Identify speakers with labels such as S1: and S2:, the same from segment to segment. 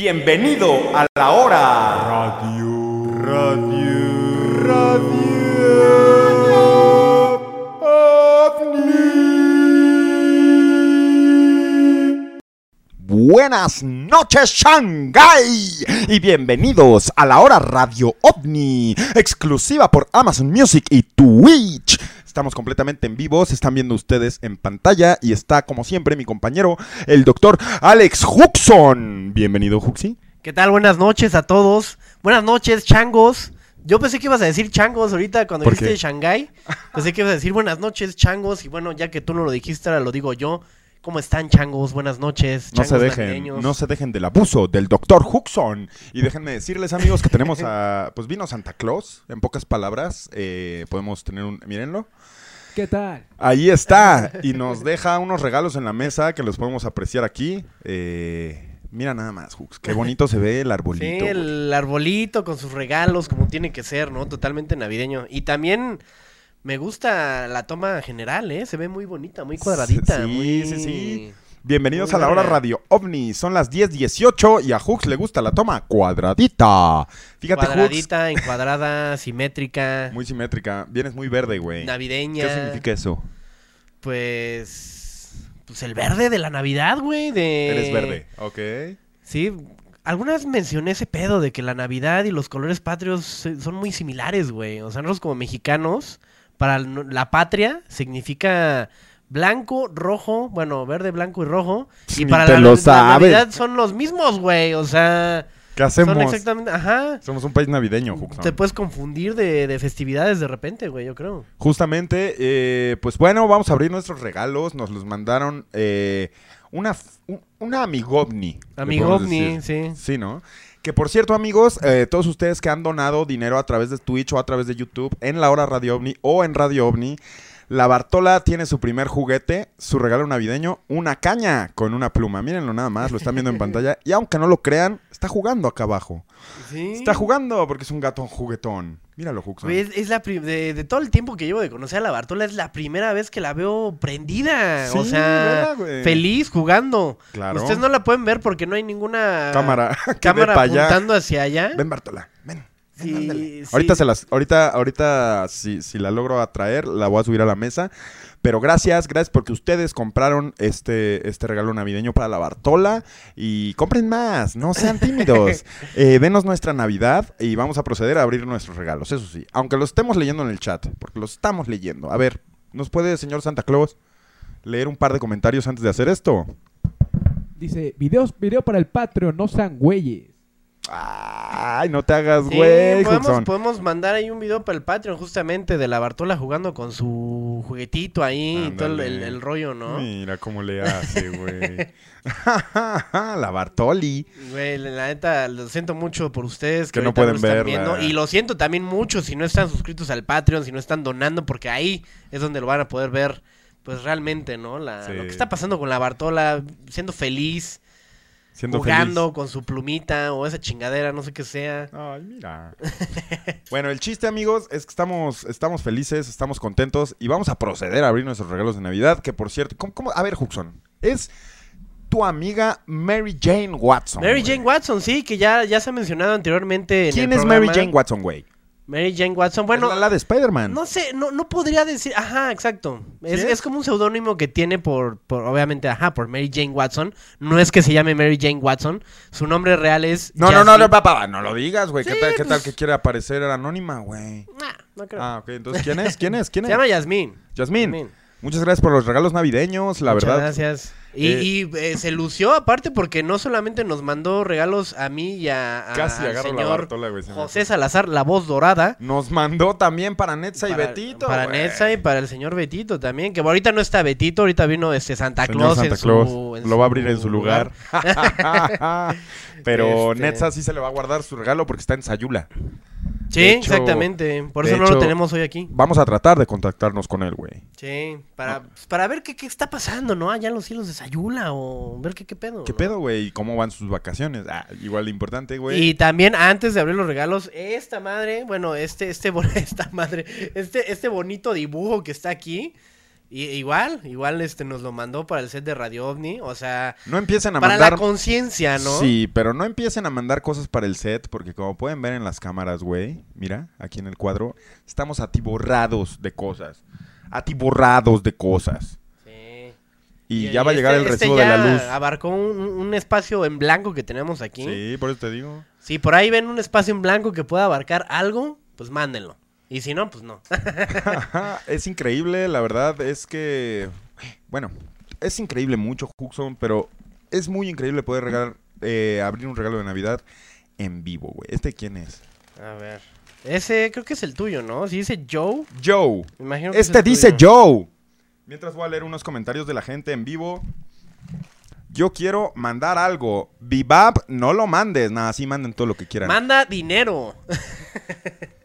S1: Bienvenido a la hora radio. Radio. Radio. OVNI. Buenas noches, Shanghai. Y bienvenidos a la hora radio ovni, exclusiva por Amazon Music y Twitch. Estamos completamente en vivo, se están viendo ustedes en pantalla y está como siempre mi compañero, el doctor Alex Huxon. Bienvenido, Huxi.
S2: ¿Qué tal? Buenas noches a todos. Buenas noches, changos. Yo pensé que ibas a decir changos ahorita cuando
S1: ¿Por
S2: dijiste
S1: qué?
S2: Shanghái. Pensé que ibas a decir buenas noches, changos. Y bueno, ya que tú no lo dijiste, ahora lo digo yo. ¿Cómo están, changos? Buenas noches.
S1: No se
S2: changos
S1: dejen,
S2: navideños.
S1: no se dejen del abuso del doctor Huxon. Y déjenme decirles, amigos, que tenemos a. Pues vino Santa Claus, en pocas palabras. eh, podemos tener un. Mírenlo.
S3: ¿Qué tal?
S1: Ahí está. Y nos deja unos regalos en la mesa que los podemos apreciar aquí. Eh, mira nada más, Hux. Qué bonito se ve el arbolito.
S2: Sí,
S1: güey.
S2: el arbolito con sus regalos, como tiene que ser, ¿no? Totalmente navideño. Y también me gusta la toma general, ¿eh? Se ve muy bonita, muy cuadradita.
S1: Sí,
S2: muy...
S1: sí, sí. Bienvenidos a la hora. Radio OVNI. Son las 10.18 y a Hux le gusta la toma cuadradita. Fíjate.
S2: Cuadradita, encuadrada, simétrica,
S1: Muy simétrica. Vienes muy verde, güey.
S2: navideña.
S1: ¿Qué significa eso?
S2: Pues. Pues el verde de la Navidad, güey. De...
S1: Eres verde, ok.
S2: Sí. Alguna vez mencioné ese pedo de que la Navidad y los colores patrios son muy similares, güey. O sea, nosotros como mexicanos, para la patria significa blanco, rojo, bueno, verde, blanco y rojo. Y para la,
S1: lo
S2: la. Navidad son los mismos, güey. O sea,
S1: ¿Qué hacemos?
S2: son exactamente. Ajá.
S1: Somos un país navideño, Huxon.
S2: Te puedes confundir de, de festividades de repente, güey, yo creo.
S1: Justamente, eh, pues bueno, vamos a abrir nuestros regalos. Nos los mandaron eh, una, una amigovni.
S2: Amigovni, sí.
S1: Sí, ¿no? Que por cierto, amigos, eh, todos ustedes que han donado dinero a través de Twitch o a través de YouTube en la hora Radio OVNI o en Radio OVNI, la Bartola tiene su primer juguete, su regalo navideño, una caña con una pluma. Mírenlo nada más, lo están viendo en pantalla. Y aunque no lo crean, está jugando acá abajo.
S2: Sí.
S1: Está jugando porque es un gato juguetón. Míralo, Huxon.
S2: Es, es la de, de todo el tiempo que llevo de conocer a la Bartola, es la primera vez que la veo prendida. o sea, feliz jugando.
S1: Claro.
S2: Ustedes no la pueden ver porque no hay ninguna
S1: Cámara
S2: cámara
S1: allá.
S2: apuntando hacia allá.
S1: Ven, Bartola, ven.
S2: Sí, sí.
S1: Ahorita se las, ahorita, ahorita si, si la logro atraer, la voy a subir a la mesa. Pero gracias, gracias porque ustedes compraron este, este regalo navideño para la Bartola. Y compren más, no sean tímidos. eh, denos nuestra Navidad y vamos a proceder a abrir nuestros regalos, eso sí. Aunque los estemos leyendo en el chat, porque los estamos leyendo. A ver, ¿nos puede, señor Santa Claus, leer un par de comentarios antes de hacer esto?
S3: Dice, videos, video para el Patreon, no sean güeyes.
S1: Ay, no te hagas,
S2: Sí,
S1: güey.
S2: podemos, mandar ahí un video para el Patreon justamente de la Bartola jugando con su juguetito ahí y todo el, rollo, ¿no?
S1: Mira cómo le hace, güey. la Bartoli.
S2: Güey, la neta, lo siento mucho por ustedes
S1: Que
S2: que,
S1: no pueden
S2: viendo. Y lo siento también mucho si no están suscritos al Patreon, si no están donando, porque ahí es donde lo van a poder ver, pues realmente, ¿no? La,
S1: Sí.
S2: Lo que está pasando con la Bartola, siendo feliz,
S1: Siendo
S2: jugando con su plumita o esa chingadera, no sé qué sea.
S1: Ay, mira. bueno, el chiste, amigos, es que estamos, estamos felices, estamos contentos y vamos a proceder a abrir nuestros regalos de Navidad. Que por cierto, ¿cómo, cómo? a ver, Huxon, es tu amiga Mary Jane Watson.
S2: Mary
S1: güey.
S2: Jane Watson, sí, que ya, ya se ha mencionado anteriormente en
S1: ¿Quién
S2: el
S1: es Mary. Jane Watson, güey?
S2: Mary Jane Watson, bueno,
S1: Es la, la de Spider-Man.
S2: No sé, no, no podría decir, ajá, exacto. Es,
S1: ¿Sí?
S2: es como un seudónimo que tiene por, por, obviamente, ajá, por Mary Jane Watson. No es que se llame Mary Jane Watson. Su nombre real es.
S1: No, no, no, papá, no lo digas, güey. ¿Qué, tal, ¿Qué tal
S2: pues-
S1: que quiere aparecer anónima, güey?
S2: Nah, no creo.
S1: Ah, ok, entonces, ¿quién es? ¿Quién es? ¿Quién
S2: se
S1: es?
S2: llama Yasmín.
S1: Yasmín. Muchas gracias por los regalos navideños, la
S2: Muchas
S1: verdad.
S2: gracias. Y,
S1: Eh,
S2: y, eh, se lució aparte porque no solamente nos mandó regalos a mí y a, a-
S1: Casi
S2: al
S1: la Bartola, se
S2: José Salazar, la voz dorada.
S1: Nos mandó también para Netza y
S2: para,
S1: Betito.
S2: Para
S1: güey.
S2: Netza y para el señor Betito también. Que ahorita no está Betito, ahorita vino este Santa
S1: Señor
S2: Claus
S1: Santa
S2: en
S1: Claus
S2: su. en
S1: lo va a abrir en su lugar. Pero
S2: Este-
S1: Netza sí se le va a guardar su regalo porque está en Sayula.
S2: Sí,
S1: hecho-
S2: exactamente. Por eso no lo tenemos hoy aquí.
S1: Vamos a tratar de contactarnos con él, güey.
S2: Sí, para, pues, para ver qué, qué está pasando, ¿no? Allá en los cielos de Sayula o ver qué, qué pedo.
S1: ¿Qué
S2: ¿no?
S1: pedo, güey? ¿Y cómo van sus vacaciones? Ah, igual de importante, güey.
S2: Y también antes de abrir los regalos, esta madre, bueno, este, este, esta madre, este, este bonito dibujo que está aquí, Y, igual, igual este nos lo mandó para el set de Radio OVNI, o sea,
S1: No empiecen a
S2: para
S1: mandar...
S2: la conciencia, ¿no?
S1: Sí, pero no empiecen a mandar cosas para el set, porque como pueden ver en las cámaras, güey, mira, aquí en el cuadro, estamos atiborrados de cosas. Atiborrados de cosas.
S2: Sí.
S1: Y, ya va a llegar
S2: este-
S1: el
S2: este
S1: recibo de la luz.
S2: Abarcó un, un espacio en blanco que tenemos aquí.
S1: Sí, por eso te digo.
S2: Si por ahí ven un espacio en blanco que pueda abarcar algo, pues mándenlo. Y si no, pues no.
S1: es increíble, la verdad es que, bueno, es increíble mucho Huxon, pero es muy increíble poder regalar, eh, abrir un regalo de Navidad en vivo, güey. ¿Este quién es?
S2: A ver. Ese creo que es el tuyo, ¿no? Si dice Joe,
S1: Joe.
S2: imagino que
S1: Este dice
S2: tuyo.
S1: Joe. Mientras voy a leer unos comentarios de la gente en vivo. Yo quiero mandar algo. Bibab, no lo mandes. Nada, sí manden todo lo que quieran.
S2: Manda dinero.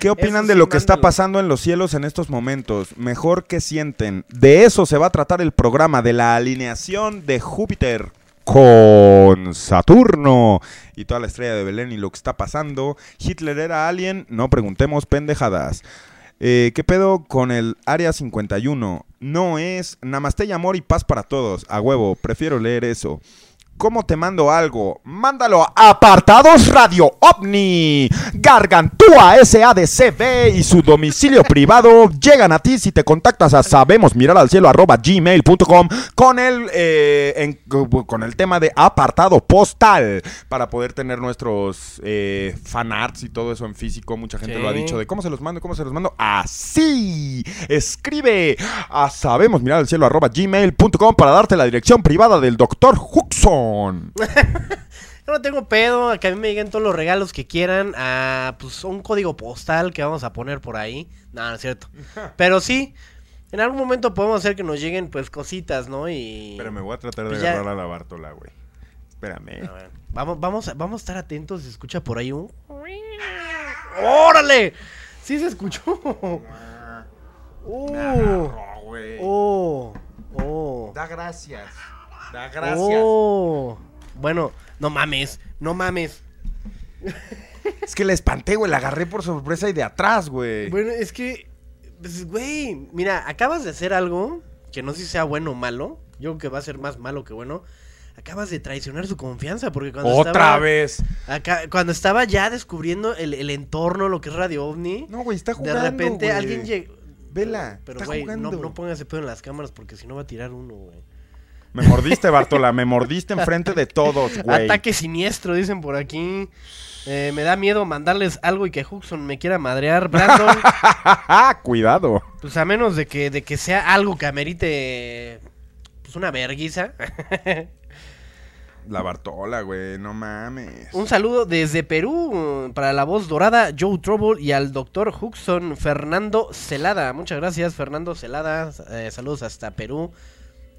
S1: ¿Qué opinan
S2: Eso
S1: de
S2: sí,
S1: lo que está pasando en los cielos en estos momentos? Mejor que sienten. De eso se va a tratar el programa, de la alineación de Júpiter con Saturno y toda la estrella de Belén y lo que está pasando. Hitler era alien, no preguntemos pendejadas. Eh, ¿Qué pedo con el Área 51? No es Namaste y amor y paz para todos. A huevo, prefiero leer eso. ¿Cómo te mando algo? Mándalo a Apartados Radio OVNI. Gargantúa SADCB y su domicilio privado llegan a ti si te contactas a sabemos mirar al cielo arroba gmail.com con el eh, en- con el tema de apartado postal para poder tener nuestros eh, fanarts y todo eso en físico. Mucha gente
S2: Sí.
S1: lo ha dicho de cómo se los mando, cómo se los mando. Así. Escribe a sabemos mirar al cielo arroba gmail.com para darte la dirección privada del doctor Huxon.
S2: Yo no tengo pedo, a que a mí me lleguen todos los regalos que quieran a pues un código postal que vamos a poner por ahí. No, no es cierto. Pero sí, en algún momento podemos hacer que nos lleguen pues cositas, ¿no? Y
S1: Pero me voy a tratar de
S2: Pues ya-
S1: agarrar a la Bártola, güey. Espérame.
S2: A ver, vamos, vamos, a- vamos a estar atentos, se escucha por ahí un ¡Órale! Sí se escuchó.
S1: No, güey.
S2: oh, oh.
S1: Da gracias. Da
S2: Oh. Bueno, no mames, no mames.
S1: Es que la espanté, güey. La agarré por sorpresa y de atrás, güey.
S2: Bueno, es que, pues, güey, mira, acabas de hacer algo que no sé si sea bueno o malo. Yo creo que va a ser más malo que bueno. Acabas de traicionar su confianza porque cuando
S1: Otra
S2: estaba,
S1: vez.
S2: acá- cuando estaba ya descubriendo el, el entorno, lo que es Radio OVNI,
S1: No, güey, está
S2: de
S1: jugando.
S2: repente
S1: güey.
S2: alguien llegó.
S1: Vela,
S2: Pero,
S1: está
S2: güey, no, no pongas ese pedo en las cámaras porque si no va a tirar uno, güey.
S1: Me mordiste, Bartola. Me mordiste enfrente de todos, güey.
S2: Ataque siniestro, dicen por aquí. Eh, me da miedo mandarles algo y que Huxon me quiera madrear. Brandon,
S1: Cuidado.
S2: pues a menos de que, de que sea algo que amerite pues una verguiza.
S1: La Bartola, güey. No mames.
S2: Un saludo desde Perú para la voz dorada Joe Trouble y al doctor Huxon Fernando Celada. Muchas gracias, Fernando Celada. Eh, saludos hasta Perú.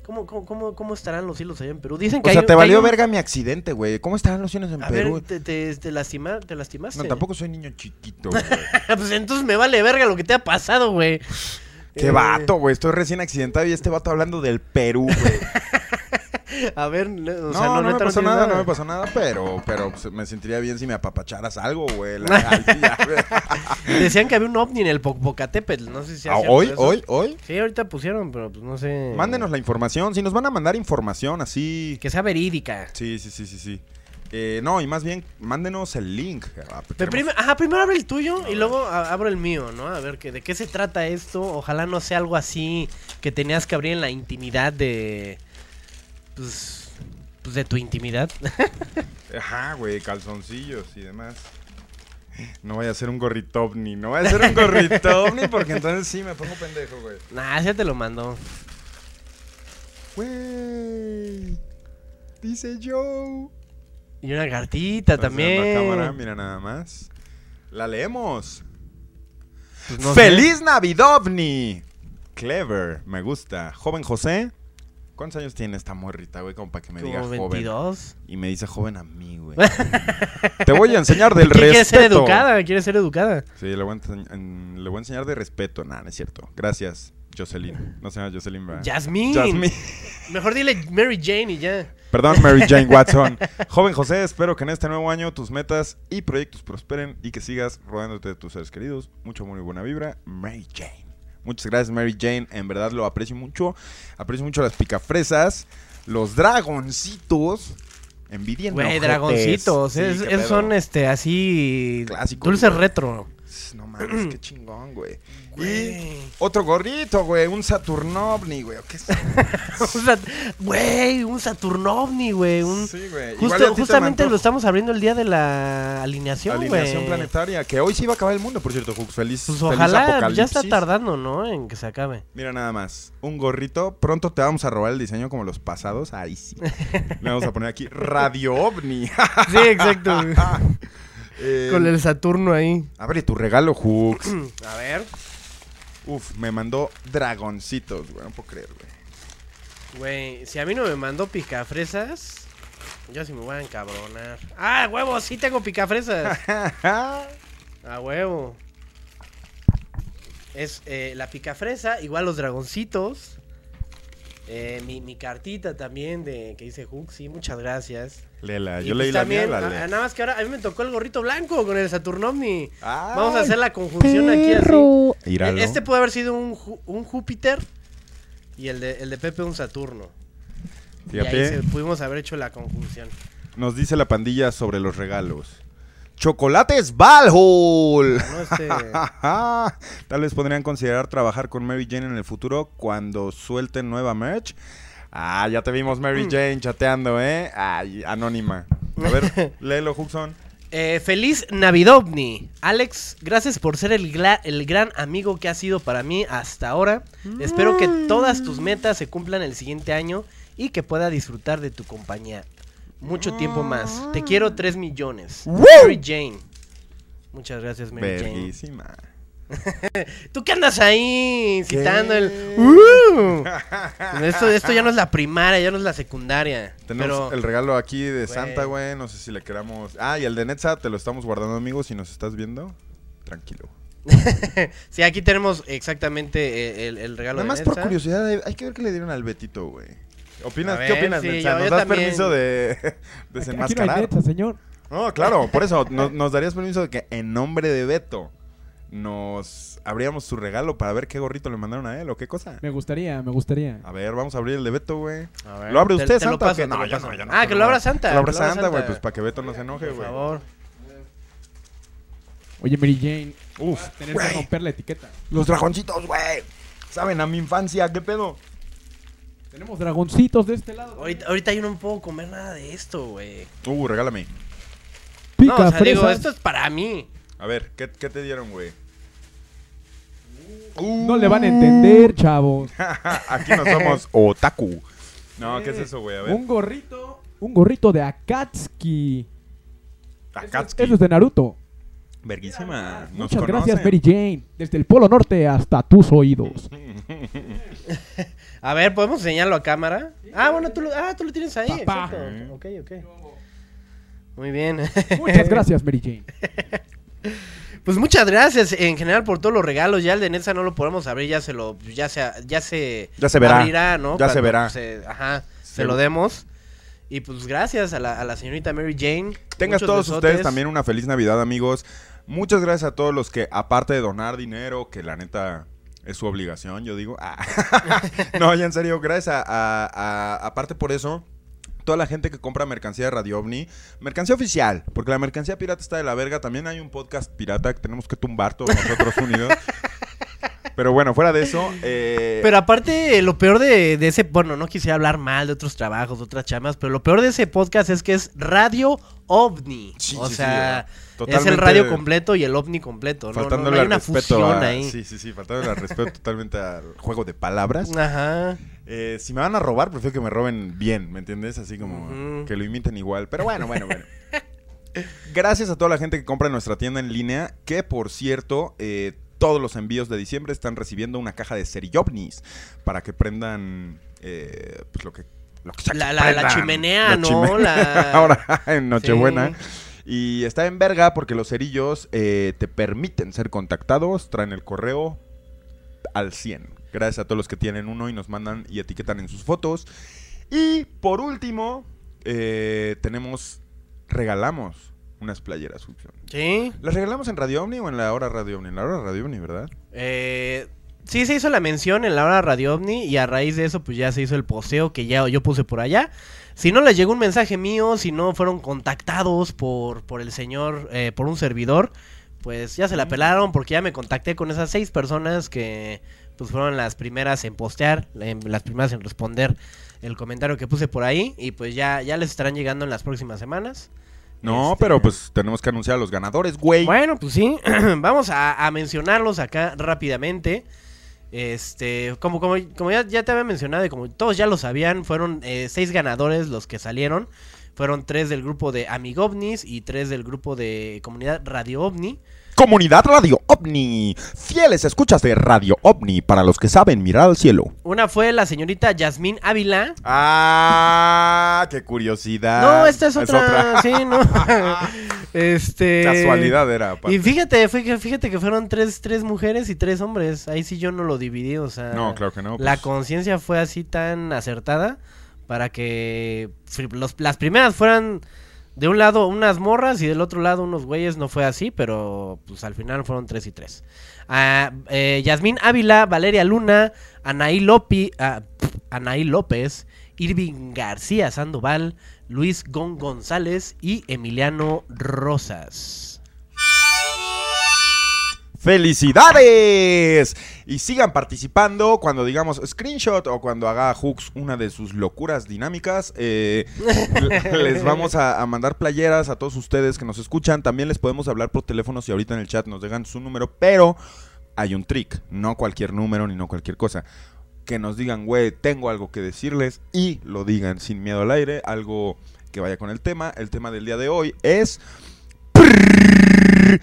S2: ¿Cómo, cómo, cómo, cómo estarán los hilos allá en Perú? Dicen
S1: O
S2: que
S1: sea,
S2: hay-
S1: te valió
S2: un-
S1: verga mi accidente, güey. ¿Cómo están los cielos en
S2: A
S1: Perú?
S2: ver, ¿te, te, te lastima- te lastimaste?
S1: No, tampoco soy niño chiquito, güey.
S2: pues entonces me vale verga lo que te ha pasado, güey.
S1: Qué
S2: Eh,
S1: vato, güey. Estoy recién accidentado y este vato hablando del Perú, güey.
S2: A ver, no, o
S1: no,
S2: sea,
S1: no,
S2: no,
S1: me pasó nada, no me pasó nada, pero, pero pues, me sentiría bien si me apapacharas algo, güey.
S2: Decían que había un ovni en el Popocatépetl, no sé si
S1: Ah, ¿Hoy,
S2: eso.
S1: hoy, hoy?
S2: Sí, ahorita pusieron, pero pues no sé.
S1: Mándenos la información. Si nos van a mandar información así.
S2: Que sea verídica.
S1: Sí, sí, sí, sí, sí. Eh, no, y más bien, mándenos el link. Ah, queremos-
S2: prim- Ajá, primero abre el tuyo y luego abro el mío, ¿no? A ver, que, ¿de qué se trata esto? Ojalá no sea algo así que tenías que abrir en la intimidad de... Pues... Pues de tu intimidad.
S1: Ajá, güey, calzoncillos y demás. No vaya a ser un gorrito ovni, no vaya a ser un gorrito ovni porque entonces sí me pongo pendejo, güey.
S2: nah, ya te lo mando.
S1: Güey. Dice Joe.
S2: Y una cartita también.
S1: la cámara, mira nada más. La leemos.
S2: Pues no.
S1: ¡Feliz Navidovni! Clever, me gusta. Joven José. ¿Cuántos años tiene esta morrita, güey? Como para que me diga joven.
S2: 22.
S1: Y me dice joven a mí, güey. Te voy a enseñar del
S2: Quiere
S1: respeto.
S2: ser educada, quiere ser educada.
S1: Sí, le voy, a enseñ- en- le voy a enseñar de respeto. Nah, no es cierto. Gracias, Jocelyn. No se llama Jocelyn, ¿verdad?
S2: Jasmine.
S1: Jasmine.
S2: Mejor dile Mary Jane y ya.
S1: Perdón, Mary Jane Watson. Joven José, espero que en este nuevo año tus metas y proyectos prosperen y que sigas rodeándote de tus seres queridos. Mucho amor y buena vibra. Mary Jane. Muchas gracias, Mary Jane. En verdad lo aprecio mucho. Aprecio mucho las picafresas. Los dragoncitos. Envidia
S2: Güey, dragoncitos.
S1: Sí,
S2: es-
S1: qué
S2: es-
S1: pedo.
S2: son este así.
S1: Clásicos,
S2: Dulces retro.
S1: No mames, qué chingón, güey. Y otro gorrito, güey. Un Saturnovni, güey. ¿o ¿Qué es?
S2: Un Sat- Güey, un Saturnovni, güey. Un...
S1: Sí, güey. Igual
S2: Justo-
S1: a ti te me
S2: justamente lo estamos abriendo el día de la alineación, güey.
S1: Alineación planetaria. Que hoy sí va a acabar el mundo, por cierto, Hux. Feliz,
S2: Pues
S1: feliz
S2: ojalá, ya está
S1: apocalipsis.
S2: tardando, ¿no? En que se acabe.
S1: Mira nada más, un gorrito. Pronto te vamos a robar el diseño como los pasados. Ahí sí. Le vamos a poner aquí Radio OVNI.
S2: Sí, exacto.
S1: Eh,
S2: Con el Saturno ahí.
S1: Abre tu regalo, Hux.
S2: A ver.
S1: Uf, me mandó dragoncitos, güey. No puedo creer, güey.
S2: Güey, si a mí no me mandó picafresas, yo sí me voy a encabronar. ¡Ah, huevo! Sí tengo picafresas. A huevo. Es eh, la picafresa, igual los dragoncitos. Eh, mi, mi cartita también de que dice Hook, sí, muchas gracias.
S1: Léela,
S2: Y
S1: yo
S2: pues
S1: leí la mía,
S2: también,
S1: la
S2: ah, nada más que ahora a mí me tocó el gorrito blanco con el Saturnomni.
S1: Ay,
S2: Vamos a hacer la conjunción aquí así. Este puede haber sido un, un Júpiter y el de, el de Pepe un Saturno. Y ahí
S1: Fíjate,
S2: se- pudimos haber hecho la conjunción.
S1: nos dice la pandilla sobre los regalos. Chocolates Valhall.
S2: ¿no? Este,
S1: Tal vez podrían considerar trabajar con Mary Jane en el futuro cuando suelten nueva merch. Ah, ya te vimos Mary
S2: Mm.
S1: Jane chateando, ¿eh? Ay, anónima. A ver, léelo, Huxon.
S2: eh, feliz Navidovni. Alex, gracias por ser el, gran amigo que has sido para mí hasta ahora. Espero que todas tus metas se cumplan el siguiente año y que pueda disfrutar de tu compañía. Mucho tiempo más. Te quiero 3 millones. Mary Jane. Muchas gracias, Mary Jane. ¿Tú qué andas ahí
S1: ¿Qué?
S2: citando el... ¡Uh! esto, esto ya no es la primaria, ya no es la secundaria.
S1: Tenemos
S2: pero...
S1: el regalo aquí de
S2: Güey.
S1: Santa, güey. No sé si le queramos. Ah, y el de Netza te lo estamos guardando, amigos. Si nos estás viendo, tranquilo.
S2: sí, aquí tenemos exactamente eh, el, el regalo
S1: Nada
S2: de
S1: más por curiosidad, hay- hay que ver qué le dieron al Betito, güey. ¿Opinas? ¿Qué opinas,
S2: sí,
S1: ¿Nos
S2: yo
S1: das
S2: también.
S1: permiso de
S3: Aquí, no hay
S1: desenmascarar?
S3: neta, señor.
S1: No, claro, por eso nos, nos darías permiso de que en nombre de Beto nos abríamos su regalo para ver qué gorrito le mandaron a él o qué cosa.
S3: Me gustaría, me gustaría.
S1: A ver, vamos a abrir el de Beto, güey.
S2: A ver,
S1: ¿Lo abre
S2: te-
S1: usted,
S2: te lo
S1: Santa? o
S2: paso,
S1: qué?
S2: te
S1: No,
S2: lo
S1: yo no, yo no.
S2: Ah, que
S1: no.
S2: lo abra Santa.
S1: Que lo abra Santa, güey, pues para que Beto no se enoje,
S2: Por
S1: güey.
S2: favor.
S3: Oye, Mary Jane,
S1: Uf,
S3: tener que romper la etiqueta.
S1: los dragoncitos, güey. Saben, a mi infancia, ¿qué pedo?
S3: Tenemos dragoncitos de este lado.
S2: Ahorita, ahorita yo no puedo comer nada de esto, güey.
S1: Uh, regálame.
S3: Pica
S2: No, o sea, digo, esto es para mí.
S1: A ver, ¿qué, qué te dieron, güey?
S3: No le van a entender, chavos.
S1: Aquí no somos otaku. No, ¿qué es eso, güey? A ver.
S3: Un gorrito, un gorrito de Akatsuki.
S1: Akatsuki.
S3: Eso es de Naruto.
S1: Verguísima. Nos
S3: Muchas gracias. Mary Jane. Desde el Polo Norte hasta tus oídos.
S2: A ver, ¿podemos enseñarlo a cámara? Ah, bueno, tú lo, ah, tú lo tienes ahí.
S3: Papá.
S2: Exacto. Ok, ok. Muy bien.
S3: Muchas gracias, Mary Jane.
S2: Pues muchas gracias en general por todos los regalos. Ya el de Netza no lo podemos abrir, ya se lo, ya se, ya se,
S1: Ya se verá.
S2: abrirá, ¿no?
S1: Ya se verá.
S2: se- ajá, se lo demos. Y pues gracias a la, a la señorita Mary Jane.
S1: Tengas todos
S2: besotes.
S1: ustedes también una feliz Navidad, amigos. Muchas gracias a todos los que, aparte de donar dinero, que la neta es su obligación, yo digo. Ah. no, ya en serio, gracias a, a- a- aparte por eso. Toda la gente que compra mercancía de Radio OVNI, mercancía oficial, porque la mercancía pirata está de la verga. También hay un podcast pirata que tenemos que tumbar todos nosotros unidos. Pero bueno, fuera de eso, eh,
S2: Pero aparte, lo peor de, de ese, bueno, no quisiera hablar mal de otros trabajos, de otras chamas, pero lo peor de ese podcast es que es Radio OVNI.
S1: Sí,
S2: o
S1: sí,
S2: sea, es el radio completo y el OVNI completo. No, no,
S1: faltándole
S2: no hay una
S1: respeto
S2: fusión
S1: a-
S2: ahí.
S1: Sí, sí, sí, faltándole al respeto totalmente al juego de palabras.
S2: Ajá.
S1: Eh, si me van a robar, prefiero que me roben bien, ¿me entiendes? Así como que lo imiten igual. Pero bueno, bueno, bueno. Gracias a toda la gente que compra en nuestra tienda en línea, que por cierto, eh, todos los envíos de diciembre están recibiendo una caja de Seriyovnis para que prendan eh, pues lo que, lo que
S2: La, la, la chimenea,
S1: La
S2: ¿no?
S1: chimenea. Ahora en Nochebuena.
S2: Sí.
S1: Y está en verga porque los cerillos eh, te permiten ser contactados, traen el correo al 100. Gracias a todos los que tienen uno y nos mandan y etiquetan en sus fotos. Y por último, eh, tenemos, regalamos unas playeras. Fusion.
S2: Sí.
S1: ¿Las regalamos en Radio Omni o en la hora Radio Omni? En la hora Radio Omni, ¿verdad?
S2: Eh, sí se hizo la mención en la hora Radio OVNI y a raíz de eso pues ya se hizo el poseo que ya yo puse por allá. Si no les llegó un mensaje mío, si no fueron contactados por, por el señor, eh, por un servidor, pues ya se la pelaron porque ya me contacté con esas seis personas que pues fueron las primeras en postear, en- las primeras en responder el comentario que puse por ahí y pues ya, ya les estarán llegando en las próximas semanas.
S1: No,
S2: Este,
S1: pero pues tenemos que anunciar a los ganadores, güey.
S2: Bueno, pues sí, vamos a, a mencionarlos acá rápidamente. Este, como, como, como ya, ya te había mencionado y como todos ya lo sabían, fueron eh, seis ganadores los que salieron. Fueron tres del grupo de Amigovnis y tres del grupo de comunidad Radio OVNI.
S1: Comunidad Radio OVNI. Fieles escuchas de Radio OVNI para los que saben mirar al cielo.
S2: Una fue la señorita Yasmín Ávila.
S1: Ah, qué curiosidad.
S2: No, esta es otra. Sí, no. este.
S1: Casualidad era. aparte.
S2: Y fíjate, fíjate que fueron tres, tres mujeres y tres hombres. Ahí sí yo no lo dividí, o sea.
S1: No, claro que no.
S2: La
S1: pues.
S2: conciencia fue así tan acertada para que los- las primeras fueran de un lado unas morras y del otro lado unos güeyes. No fue así, pero pues al final fueron tres y tres. Ah, eh, Yasmín Ávila, Valeria Luna, Anaí, Lopi, ah, Anaí López, Irving García Sandoval, Luis Gon González y Emiliano Rosas.
S1: ¡Felicidades! Y sigan participando cuando digamos screenshot o cuando haga Hooks una de sus locuras dinámicas. eh, les vamos a, a mandar playeras a todos ustedes que nos escuchan. También les podemos hablar por teléfono si ahorita en el chat nos dejan su número. Pero hay un trick, no cualquier número ni no cualquier cosa. Que nos digan, güey, tengo algo que decirles y lo digan sin miedo al aire. Algo que vaya con el tema. El tema del día de hoy es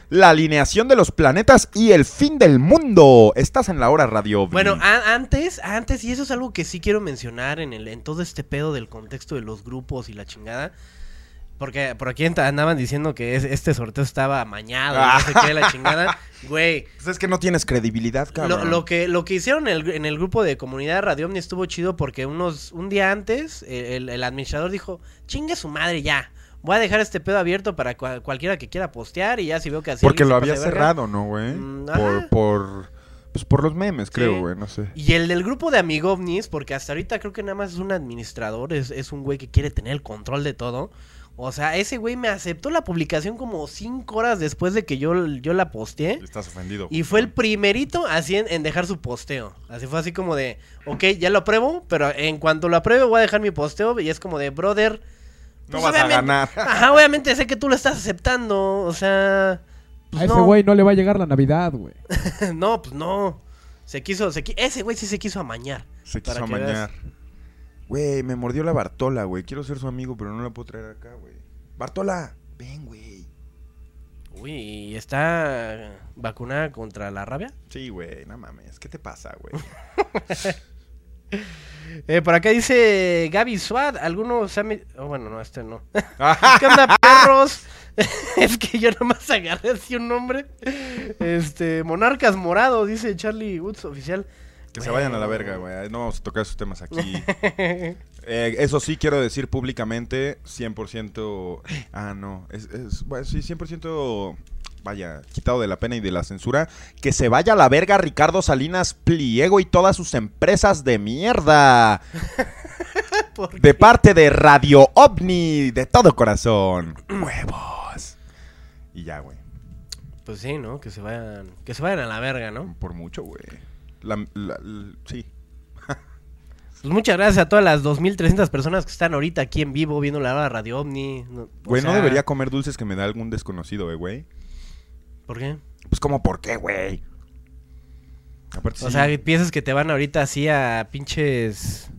S1: la alineación de los planetas y el fin del mundo. Estás en la hora radio. OVNI.
S2: Bueno, antes, antes, y eso es algo que sí quiero mencionar en, el, en todo este pedo del contexto de los grupos y la chingada. Porque por aquí andaban diciendo que es- este sorteo estaba amañado, y no sé qué, la chingada. Güey,
S1: Pues es que no tienes credibilidad,
S2: lo,
S1: cabrón.
S2: lo que, lo que hicieron en el, en el grupo de comunidad Radio Omni estuvo chido porque unos, un día antes el, el administrador dijo, chingue su madre ya. Voy a dejar este pedo abierto para cua- cualquiera que quiera postear y ya si veo que así...
S1: Porque lo había
S2: verga,
S1: cerrado, ¿no, güey?
S2: Mm,
S1: por, por, pues por los memes,
S2: Sí.
S1: creo, güey, no sé.
S2: Y el del grupo de Amigovnis, porque hasta ahorita creo que nada más es un administrador, es, es un güey que quiere tener el control de todo. O sea, ese güey me aceptó la publicación como cinco horas después de que yo, yo la posteé.
S1: Estás ofendido.
S2: Y fue el primerito así en, en dejar su posteo. Así fue así como de, ok, ya lo apruebo, pero en cuanto lo apruebe voy a dejar mi posteo. Y es como de, brother.
S1: No
S2: pues,
S1: vas a ganar.
S2: Ajá, obviamente sé que tú lo estás aceptando. O sea... pues,
S3: A ese
S2: no.
S3: güey no le va a llegar la Navidad, güey.
S2: no, pues no. Se quiso, se qui- ese güey sí se quiso amañar.
S1: Se quiso amañar. Güey, me mordió la Bartola, güey. Quiero ser su amigo, pero no la puedo traer acá, güey. Bartola, ven, güey.
S2: Uy, ¿y ¿está vacunada contra la rabia?
S1: Sí, güey, no mames. ¿Qué te pasa, güey?
S2: Eh, por acá dice Gaby Swad, algunos se han oh, bueno, no, este no. ¿Qué onda, perros? es que yo nomás agarré así un nombre. Este, Monarcas Morado, dice Charlie Woods oficial.
S1: que se vayan a la verga, güey. No vamos a tocar esos temas aquí. Eh, eso sí, quiero decir públicamente, 100%... Ah, no. Es, es- bueno, sí, 100%... Vaya, quitado de la pena y de la censura. Que se vaya a la verga Ricardo Salinas Pliego y todas sus empresas de mierda.
S2: ¿Por
S1: De parte de Radio OVNI, de todo corazón. Huevos. Y ya, güey.
S2: Pues sí, ¿no? Que se vayan, que se vayan a la verga, ¿no?
S1: Por mucho, güey. La- la- l- sí.
S2: Pues muchas gracias a todas las 2.300 personas que están ahorita aquí en vivo viendo la Radio OVNI. No-
S1: Güey, no debería comer dulces que me da algún desconocido, eh, güey.
S2: ¿Por qué?
S1: Pues como, ¿por qué, güey? Aparte,
S2: O
S1: sí,
S2: sea, piensas que te van ahorita así a pinches...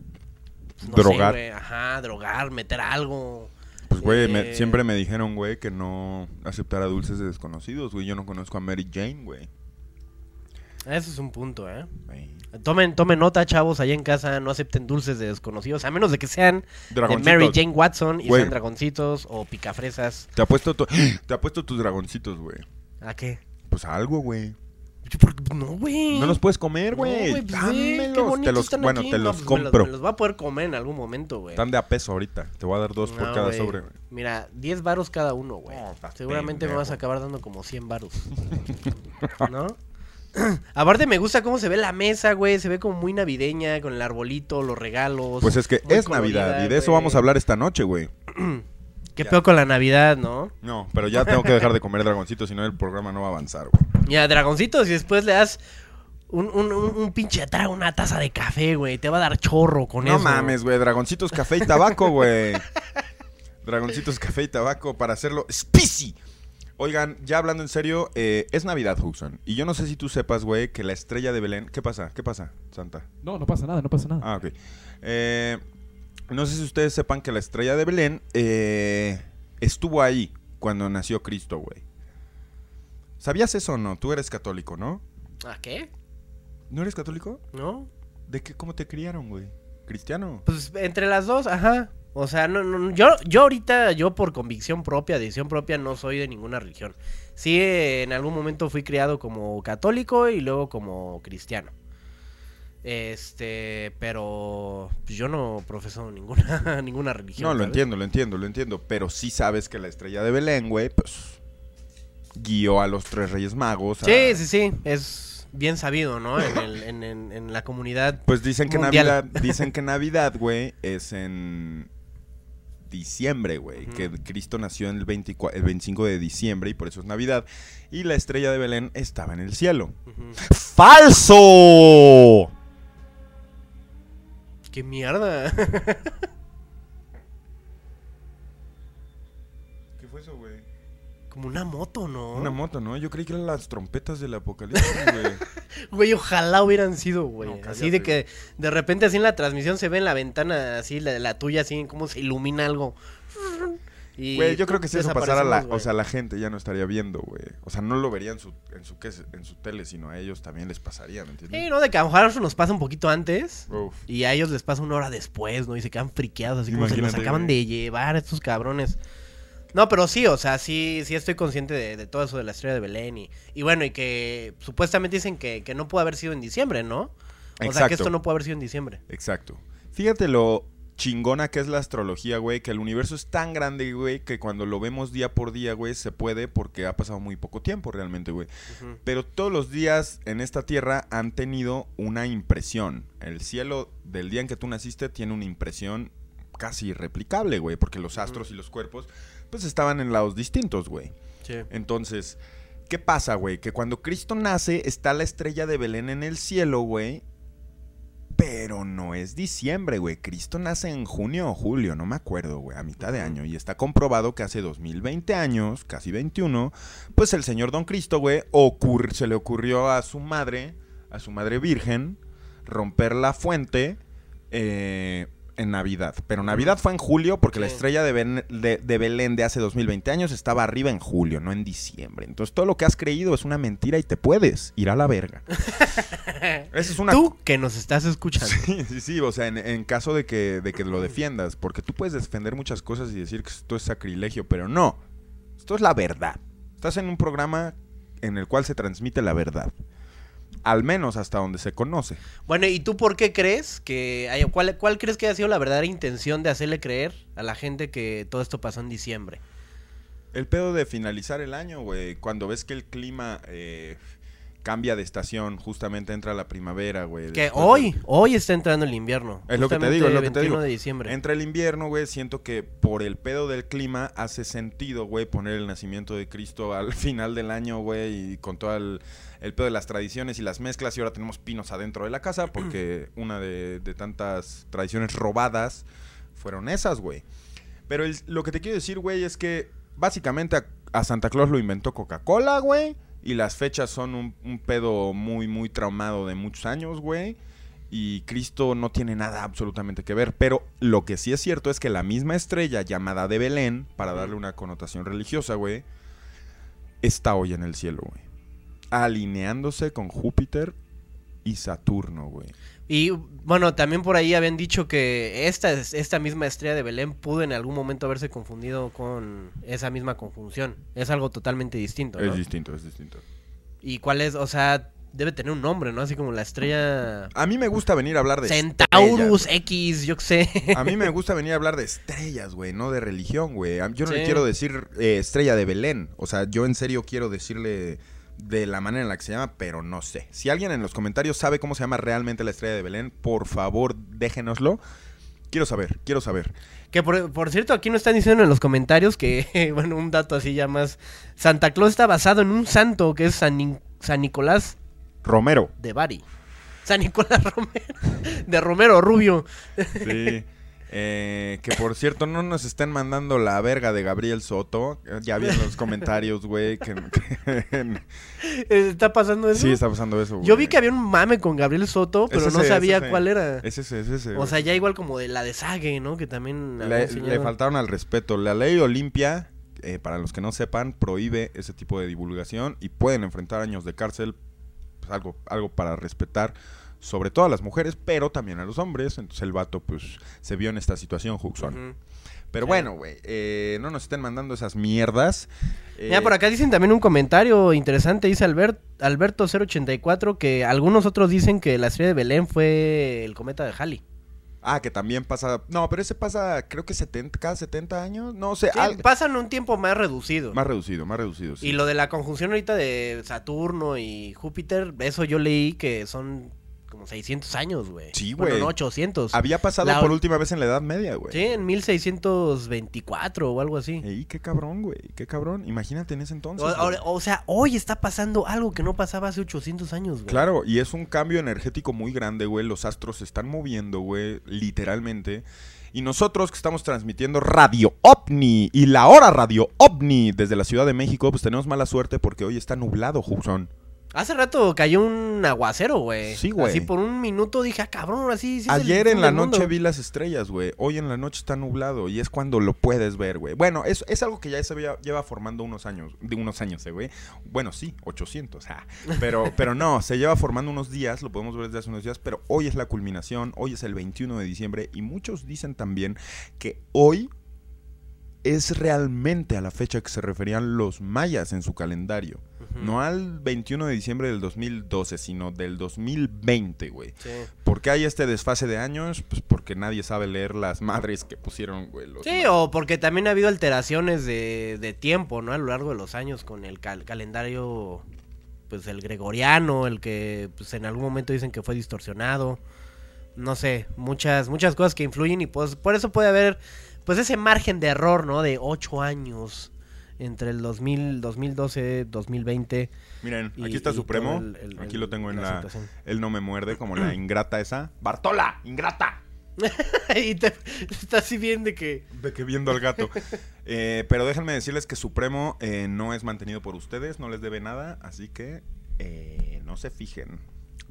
S2: pues, no sé,
S1: Drogar.
S2: güey, ajá, drogar, meter algo.
S1: pues, güey, me-
S2: eh.
S1: siempre me dijeron, güey, que no aceptara dulces de desconocidos, güey. Yo no conozco a Mary Jane, güey.
S2: Eso es un punto, ¿eh? Tomen, tomen nota, chavos, allá en casa, no acepten dulces de desconocidos, a menos de que sean de. Mary Jane Watson y sean dragoncitos o picafresas.
S1: Te apuesto, tu- te apuesto tus dragoncitos, güey.
S2: ¿A qué?
S1: Pues a algo, güey.
S2: Yo, ¿por qué? No, güey.
S1: No los puedes comer,
S2: No,
S1: güey.
S2: pues, ve, qué
S1: Dámelos. te los,
S2: están
S1: bueno,
S2: aquí.
S1: te
S2: No,
S1: los
S2: pues, me
S1: compro.
S2: Me los voy a poder comer en algún momento, güey.
S1: Están de a peso ahorita. Te voy a dar dos por
S2: No,
S1: cada sobre, güey.
S2: Mira, 10 varos cada uno, güey.
S1: No,
S2: Seguramente me vas a acabar dando como 100 varos. ¿No? Aparte me gusta cómo se ve la mesa, güey. Se ve como muy navideña, con el arbolito, los regalos.
S1: Pues es que es Navidad y de eso vamos a hablar esta noche, güey.
S2: Qué
S1: Ya.
S2: peor con la Navidad, ¿no?
S1: No, pero ya tengo que dejar de comer dragoncitos, si no el programa no va a avanzar, güey.
S2: Ya, dragoncitos y después le das un, un, un, un pinche trago, una taza de café, güey. Te va a dar chorro con
S1: No
S2: eso.
S1: mames, güey, dragoncitos, café y tabaco, güey. dragoncitos, café y tabaco para hacerlo spicy. Oigan, ya hablando en serio, eh, es Navidad, Huxon. Y yo no sé si tú sepas, güey, que la estrella de Belén... ¿Qué pasa? ¿Qué pasa, Santa?
S3: No, no pasa nada, no pasa nada.
S1: Ah, ok. Eh, no sé si ustedes sepan que la estrella de Belén eh, estuvo ahí cuando nació Cristo, güey. ¿Sabías eso o no? Tú eres católico, ¿no?
S2: ¿A qué?
S1: ¿No eres católico?
S2: ¿No?
S1: ¿De qué? ¿Cómo te criaron, güey? ¿Cristiano?
S2: Pues entre las dos, ajá. O sea, no, no, yo, yo ahorita, yo por convicción propia, decisión propia, no soy de ninguna religión. Sí, en algún momento fui criado como católico y luego como cristiano. Este, pero pues, yo no profeso ninguna, ninguna religión.
S1: No, lo
S2: ¿sabes?
S1: entiendo, lo entiendo, lo entiendo. Pero sí sabes que la estrella de Belén, güey, pues guió a los tres reyes magos. a-
S2: Sí, sí, sí, es bien sabido, ¿no? En, el- en- en- en la comunidad.
S1: Pues dicen que
S2: Mundial.
S1: Navidad, dicen que Navidad, güey, es en diciembre, güey. Que Cristo nació en el, 24 el 25 de diciembre y por eso es Navidad. Y la estrella de Belén estaba en el cielo. ¡Falso!
S2: ¡Qué mierda!
S1: ¿Qué fue eso, güey?
S2: Como una moto, ¿no?
S1: Una moto, ¿no? Yo creí que eran las trompetas del apocalipsis, güey.
S2: Güey, ojalá hubieran sido, güey.
S1: No,
S2: así de que de repente así en la transmisión se ve en la ventana, así la, la tuya, así como se ilumina algo. Y
S1: Güey, yo creo que si eso pasara, la, o sea, la gente ya no estaría viendo, güey. O sea, no lo vería en su, en su, tele, sino a ellos también les pasaría, ¿me entiendes?
S2: Sí, no, de que a lo mejor nos pasa un poquito antes.
S1: Uf.
S2: Y a ellos les pasa una hora después, ¿no? Y se quedan friqueados, así como se los
S1: Imagínate,
S2: acaban
S1: güey.
S2: de llevar estos cabrones. No, pero sí, o sea, sí, sí estoy consciente de, de todo eso de la estrella de Belén. Y, y bueno, y que supuestamente dicen que, que no pudo haber sido en diciembre, ¿no? O sea, que esto no pudo haber sido en diciembre.
S1: Exacto. Fíjate lo chingona que es la astrología, güey, que el universo es tan grande, güey, que cuando lo vemos día por día, güey, se puede porque ha pasado muy poco tiempo realmente, güey. Pero todos los días en esta tierra han tenido una impresión. El cielo del día en que tú naciste tiene una impresión casi irreplicable, güey, porque los astros y los cuerpos, pues estaban en lados distintos, güey.
S2: Sí.
S1: Entonces, ¿qué pasa, güey? Que cuando Cristo nace, está la estrella de Belén en el cielo, güey. Pero no es diciembre, güey. Cristo nace en junio o julio, no me acuerdo, güey, a mitad de año. Y está comprobado que hace 2020 años, casi 21, pues el señor Don Cristo, güey, se le ocurrió a su madre, a su madre virgen, romper la fuente eh, en Navidad. Pero Navidad fue en julio porque la estrella de, Ben- de- de Belén de hace 2020 años estaba arriba en julio, no en diciembre. Entonces todo lo que has creído es una mentira y te puedes ir a la verga. Es una...
S2: Tú que nos estás escuchando.
S1: Sí, sí, sí, o sea, en, en caso de que, de que lo defiendas, porque tú puedes defender muchas cosas y decir que esto es sacrilegio, pero no, esto es la verdad. Estás en un programa en el cual se transmite la verdad, al menos hasta donde se conoce.
S2: Bueno, ¿y tú por qué crees que hay, cuál, cuál crees que haya sido la verdadera intención de hacerle creer a la gente que todo esto pasó en diciembre?
S1: El pedo de finalizar el año, güey, cuando ves que el clima eh, cambia de estación, justamente entra la primavera, güey.
S2: Que
S1: de-
S2: hoy, hoy está entrando el invierno.
S1: Es lo que te digo, es lo
S2: el
S1: que te
S2: 21
S1: digo.
S2: de diciembre.
S1: Entra el invierno, güey. Siento que por el pedo del clima hace sentido, güey, poner el nacimiento de Cristo al final del año, güey, y con todo el, el pedo de las tradiciones y las mezclas. Y ahora tenemos pinos adentro de la casa porque una de, de tantas tradiciones robadas fueron esas, güey. Pero el- lo que te quiero decir, güey, es que básicamente a, a Santa Claus lo inventó Coca-Cola, güey. Y las fechas son un, pedo muy, muy traumado de muchos años, güey. Y Cristo no tiene nada absolutamente que ver. Pero lo que sí es cierto es que la misma estrella llamada de Belén, para darle una connotación religiosa, güey, está hoy en el cielo, güey. Alineándose con Júpiter y Saturno, güey.
S2: Y bueno, también por ahí habían dicho que esta, esta misma estrella de Belén pudo en algún momento haberse confundido con esa misma conjunción. Es algo totalmente distinto, ¿no?
S1: Es distinto, es distinto.
S2: ¿Y cuál es? O sea, debe tener un nombre, ¿no? Así como la estrella
S1: A mí me gusta venir a hablar de
S2: Centaurus
S1: estrellas,
S2: X, yo qué sé.
S1: A mí me gusta venir a hablar de estrellas, güey, no de religión, güey. Yo no le quiero decir eh, estrella de Belén. O sea, yo en serio quiero decirle de la manera en la que se llama, pero no sé. Si alguien en los comentarios sabe cómo se llama realmente la estrella de Belén, por favor, déjenoslo. Quiero saber, quiero saber.
S2: Que por, por cierto, aquí nos están diciendo en los comentarios que, bueno, un dato así ya más. Santa Claus está basado en un santo que es San, San Nicolás
S1: Romero.
S2: de Bari. San Nicolás Romero. De Romero Rubio.
S1: Sí. Eh, que por cierto, no nos estén mandando la verga de Gabriel Soto. Eh, Ya vi en los comentarios, güey, que, que-
S2: ¿Está pasando eso?
S1: sí está pasando eso, güey.
S2: Yo vi que había un mame con Gabriel Soto, pero
S1: Es
S2: no sabía
S1: es
S2: cuál era.
S1: Es ese, es ese.
S2: O sea, ya igual como de la de Sage, ¿no? Que también
S1: le, le faltaron al respeto. La ley Olimpia, eh, para los que no sepan, prohíbe ese tipo de divulgación y pueden enfrentar años de cárcel. Pues, algo, algo para respetar, sobre todo a las mujeres, pero también a los hombres. Entonces el vato, pues, se vio en esta situación, Huxon.
S2: Ujú.
S1: Pero
S2: Sí.
S1: bueno, güey, eh, no nos estén mandando esas mierdas. Eh,
S2: Mira, por acá dicen también un comentario interesante, dice Albert, Alberto084, que algunos otros dicen que la estrella de Belén fue el cometa de Halley.
S1: Ah, que también pasa. No, pero ese pasa, creo que 70, cada 70 años. No sé,
S2: Sí,
S1: al-
S2: pasan un tiempo más reducido.
S1: más reducido, más reducido. sí.
S2: Y lo de la conjunción ahorita de Saturno y Júpiter, eso yo leí que son como 600 años, güey.
S1: Sí,
S2: Bueno,
S1: güey.
S2: no, 800.
S1: Había pasado
S2: La-
S1: por última vez en la Edad Media, güey.
S2: Sí, en 1624 o algo así.
S1: Ey, qué cabrón, güey, qué cabrón. Imagínate en ese entonces.
S2: O,
S1: güey.
S2: o- o sea, hoy está pasando algo que no pasaba hace 800 años, güey.
S1: Claro, y es un cambio energético muy grande, güey. Los astros se están moviendo, güey, literalmente. Y nosotros que estamos transmitiendo Radio OVNI y la hora Radio OVNI desde la Ciudad de México, pues tenemos mala suerte porque hoy está nublado, Hudson.
S2: Hace rato cayó un aguacero, güey.
S1: Sí, güey.
S2: Así por un minuto dije, ah, cabrón, ahora sí.
S1: Ayer en la
S2: del mundo".
S1: noche vi las estrellas, güey. Hoy en la noche está nublado y es cuando lo puedes ver, güey. Bueno, es, es algo que ya se veía- lleva formando unos años, de unos años, eh, güey. Bueno, sí, 800, ah. Pero, pero no, se lleva formando unos días, lo podemos ver desde hace unos días, pero hoy es la culminación, hoy es el 21 de diciembre y muchos dicen también que hoy es realmente a la fecha que se referían los mayas en su calendario. No al 21 de diciembre del 2012, sino del 2020, güey.
S2: Sí.
S1: ¿Por qué hay este desfase de años? Pues porque nadie sabe leer las madres que pusieron, güey.
S2: Sí, o porque también ha habido alteraciones de, de tiempo, ¿no? A lo largo de los años con el cal- calendario, pues el gregoriano, el que pues en algún momento dicen que fue distorsionado. No sé, muchas, muchas cosas que influyen y pues por eso puede haber, pues ese margen de error, ¿no? De ocho años entre el 2000, 2012, 2020.
S1: Miren,
S2: y-
S1: aquí está Supremo.
S2: todo el- el-
S1: aquí lo tengo en
S2: la
S1: la... Él no me muerde como la ingrata esa. ¡Bartola! ¡Ingrata!
S2: y te, está así bien de que...
S1: De que viendo al gato. Eh, pero déjenme decirles que Supremo eh, no es mantenido por ustedes, no les debe nada, así que eh, no se fijen.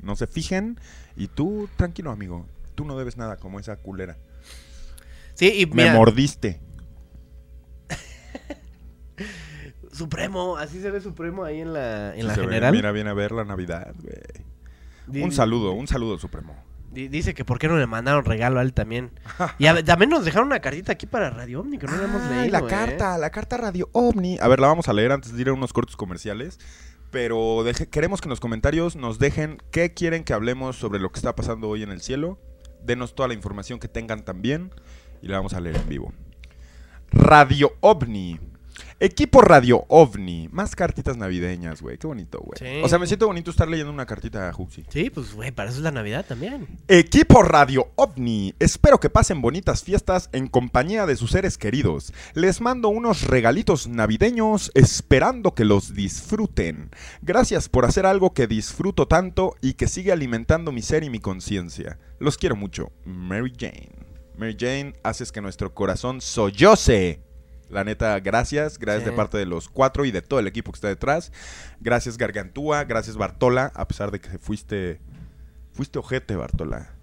S1: No se fijen. Y tú, tranquilo, amigo. Tú no debes nada como esa culera.
S2: Sí, y
S1: Me mordiste.
S2: Supremo, así se ve Supremo ahí en la, en
S1: Sí
S2: la
S1: se ve,
S2: general.
S1: Mira, viene a ver la Navidad, güey. Un saludo, un saludo, Supremo.
S2: di- Dice que por qué no le mandaron regalo a él también. Y a- también nos dejaron una cartita aquí para Radio Omni, que no la hemos leído.
S1: la
S2: ¿eh?
S1: carta, la carta Radio OVNI. A ver, la vamos a leer antes de ir a unos cortos comerciales. Pero deje- queremos que en los comentarios nos dejen qué quieren que hablemos sobre lo que está pasando hoy en el cielo. Denos toda la información que tengan también y la vamos a leer en vivo. Radio OVNI. Equipo Radio OVNI. Más cartitas navideñas, güey. Qué bonito, güey.
S2: Sí.
S1: O sea, me siento bonito estar leyendo una cartita a Juxi.
S2: Sí, pues güey, para eso es la Navidad también.
S1: Equipo Radio OVNI, espero que pasen bonitas fiestas en compañía de sus seres queridos. Les mando unos regalitos navideños esperando que los disfruten. Gracias por hacer algo que disfruto tanto y que sigue alimentando mi ser y mi conciencia. Los quiero mucho. Mary Jane. Mary Jane, haces que nuestro corazón solloce. La neta, gracias. Gracias
S2: Sí.
S1: de parte de los cuatro y de todo el equipo que está detrás. Gracias Gargantúa, gracias Bartola, a pesar de que fuiste... Fuiste ojete, Bartola.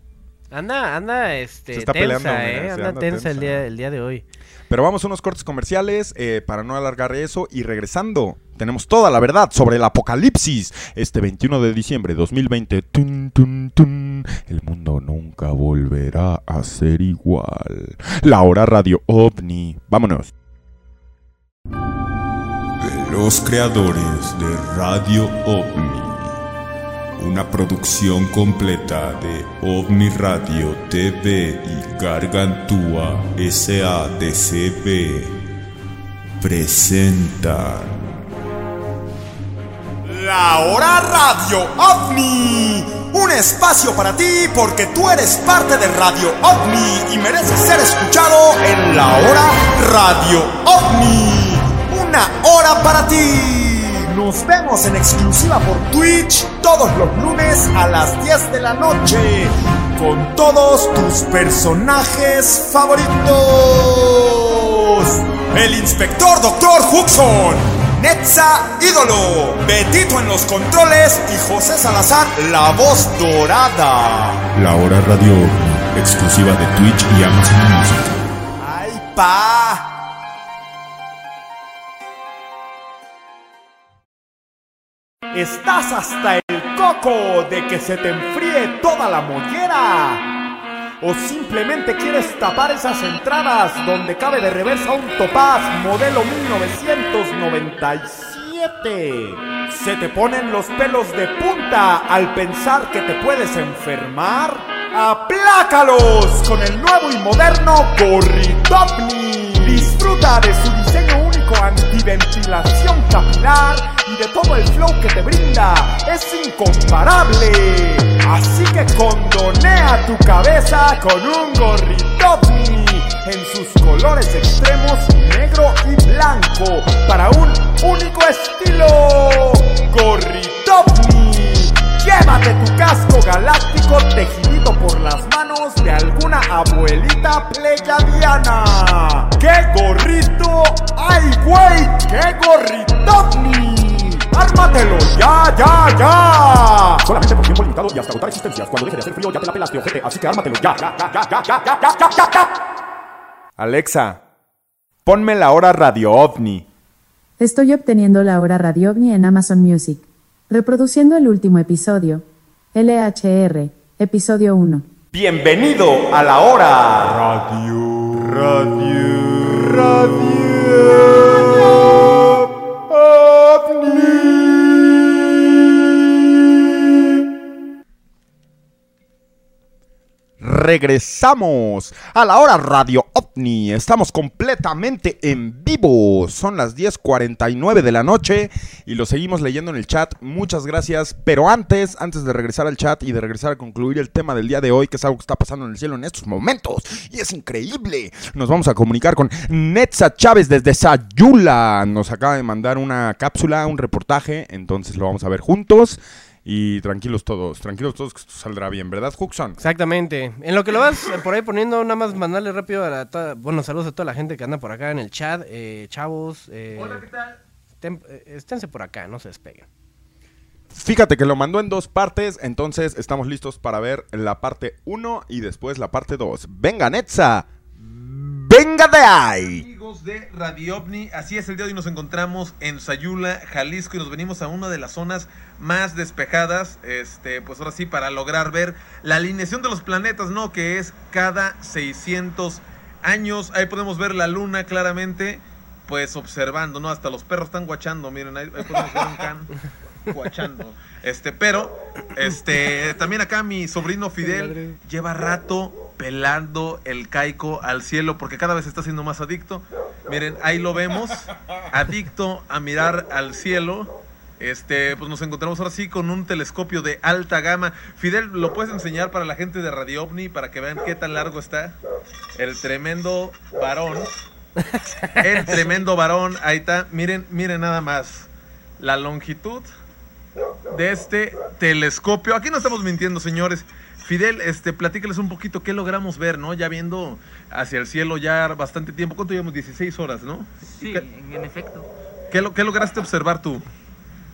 S2: Anda, anda, este,
S1: Se está
S2: tensa,
S1: peleando,
S2: eh. Anda,
S1: anda
S2: tensa, El, día, el día de hoy.
S1: Pero vamos a unos cortes comerciales eh, para no alargar eso. Y regresando, tenemos toda la verdad sobre el apocalipsis. Este 21 de diciembre de 2020. Tun, tun, tun, el mundo nunca volverá a ser igual. La hora radio ovni. Vámonos.
S4: Los creadores de Radio OVNI. Una producción completa de OVNI Radio TV y Gargantúa SADCB presentan
S1: La Hora Radio OVNI. Un espacio para ti porque tú eres parte de Radio OVNI y mereces ser escuchado en La Hora Radio OVNI. Una hora para ti. Nos vemos en exclusiva por Twitch todos los lunes a las 10 de la noche con todos tus personajes favoritos. El inspector Dr. Huxon, Netza Ídolo, Betito en los controles y José Salazar, la voz dorada.
S5: La Hora Radio exclusiva de Twitch y Amazon Music.
S1: ¡Ay, pa! ¿Estás hasta el coco de que se te enfríe toda la mollera? ¿O simplemente quieres tapar esas entradas donde cabe de reversa un topaz modelo 1997? ¿Se te ponen los pelos de punta al pensar que te puedes enfermar? ¡Aplácalos con el nuevo y moderno Gorritopni! Disfruta de su diseño único antiventilación capilar y de todo el flow que te brinda. Es incomparable. Así que condonea tu cabeza con un Gorritopni en sus colores extremos negro y blanco para un único estilo. Gorritopni. Llévate tu casco galáctico tejidito por las manos de alguna abuelita pleyadiana. ¡Qué gorrito! ¡Ay, güey! ¡Qué gorritovni! ¡Ármatelo! ¡Ya, ya, ya! Solamente por tiempo limitado y hasta agotar existencias. Cuando deje de hacer frío ya te la pelaste, ojete. Así que ármatelo ya, ya, ya, ya, ya, ya, ya, ya, ya.
S6: Alexa, ponme la hora Radio OVNI.
S7: Estoy obteniendo la hora Radio OVNI en Amazon Music. Reproduciendo el último episodio. LHR, episodio 1.
S1: Bienvenido a la hora Radio Radio Radio
S6: Regresamos a la hora Radio OVNI. Estamos completamente en vivo. Son las 10:49 de la noche y lo seguimos leyendo en el chat. Muchas gracias. Pero antes, antes de regresar al chat y de regresar a concluir el tema del día de hoy, que es algo que está pasando en el cielo en estos momentos y es increíble, nos vamos a comunicar con Netza Chávez desde Sayula. Nos acaba de mandar una cápsula, un reportaje. Entonces lo vamos a ver juntos. Y tranquilos todos, tranquilos todos que esto saldrá bien, ¿verdad, Huxon?
S2: Exactamente. En lo que lo vas eh, por ahí poniendo, nada más mandarle rápido a la, toda- bueno, saludos a toda la gente que anda por acá en el chat, eh, chavos. Hola, ¿qué tal? esténse por acá, no se despeguen.
S6: Fíjate que lo mandó en dos partes, entonces estamos listos para ver la parte 1 y después la parte 2. Venga, Netza. Venga de ahí.
S8: Amigos de Radio OVNI, así es, el día de hoy nos encontramos en Sayula, Jalisco y nos venimos a una de las zonas más despejadas, este, pues ahora sí, para lograr ver la alineación de los planetas, ¿no? Que es cada 600 años, ahí podemos ver la luna claramente, pues observando, ¿no? Hasta los perros están guachando, miren, ahí, ahí podemos ver un can guachando. Este, pero, este, también acá mi sobrino Fidel lleva rato pelando el caico al cielo porque cada vez está siendo más adicto. Miren, ahí lo vemos, adicto a mirar al cielo. Este, pues nos encontramos ahora sí con un telescopio de alta gama. Fidel, ¿lo puedes enseñar para la gente de Radio OVNI para que vean qué tan largo está? El tremendo varón. El tremendo varón, ahí está. Miren, miren nada más. La longitud de este telescopio. Aquí no estamos mintiendo, señores. Fidel, este, platícales un poquito qué logramos ver, ¿no? Ya viendo hacia el cielo ya bastante tiempo. ¿Cuánto llevamos? 16 horas, ¿no?
S9: Sí,
S8: ¿Qué,
S9: en efecto.
S8: qué lo- qué lograste observar tú?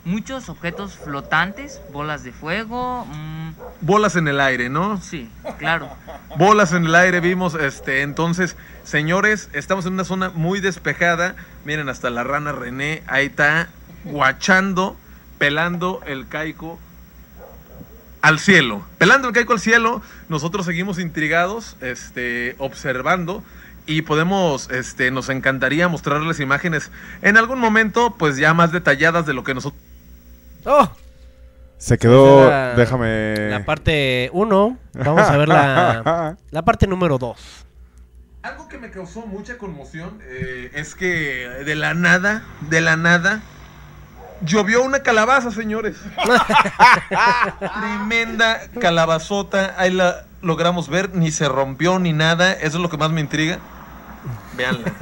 S9: Muchos objetos flotantes, bolas de fuego. mm,
S8: Bolas en el aire, ¿no?
S9: sí, claro.
S8: Bolas en el aire vimos, este, entonces, señores, estamos en una zona muy despejada. Miren, hasta la rana René, ahí está, guachando, pelando el caico al cielo. Pelando el caico al cielo, nosotros seguimos intrigados, este, observando. Y podemos, este, nos encantaría mostrarles imágenes en algún momento, pues ya más detalladas de lo que nosotros
S2: ¡Oh!
S6: Se quedó, déjame...
S2: La parte 1, vamos a ver la, la parte número 2.
S8: Algo que me causó mucha conmoción eh, es que de la nada, de la nada, Llovió una calabaza, señores. Tremenda calabazota. Ahí la logramos ver. Ni se rompió ni nada. Eso es lo que más me intriga. Veanla.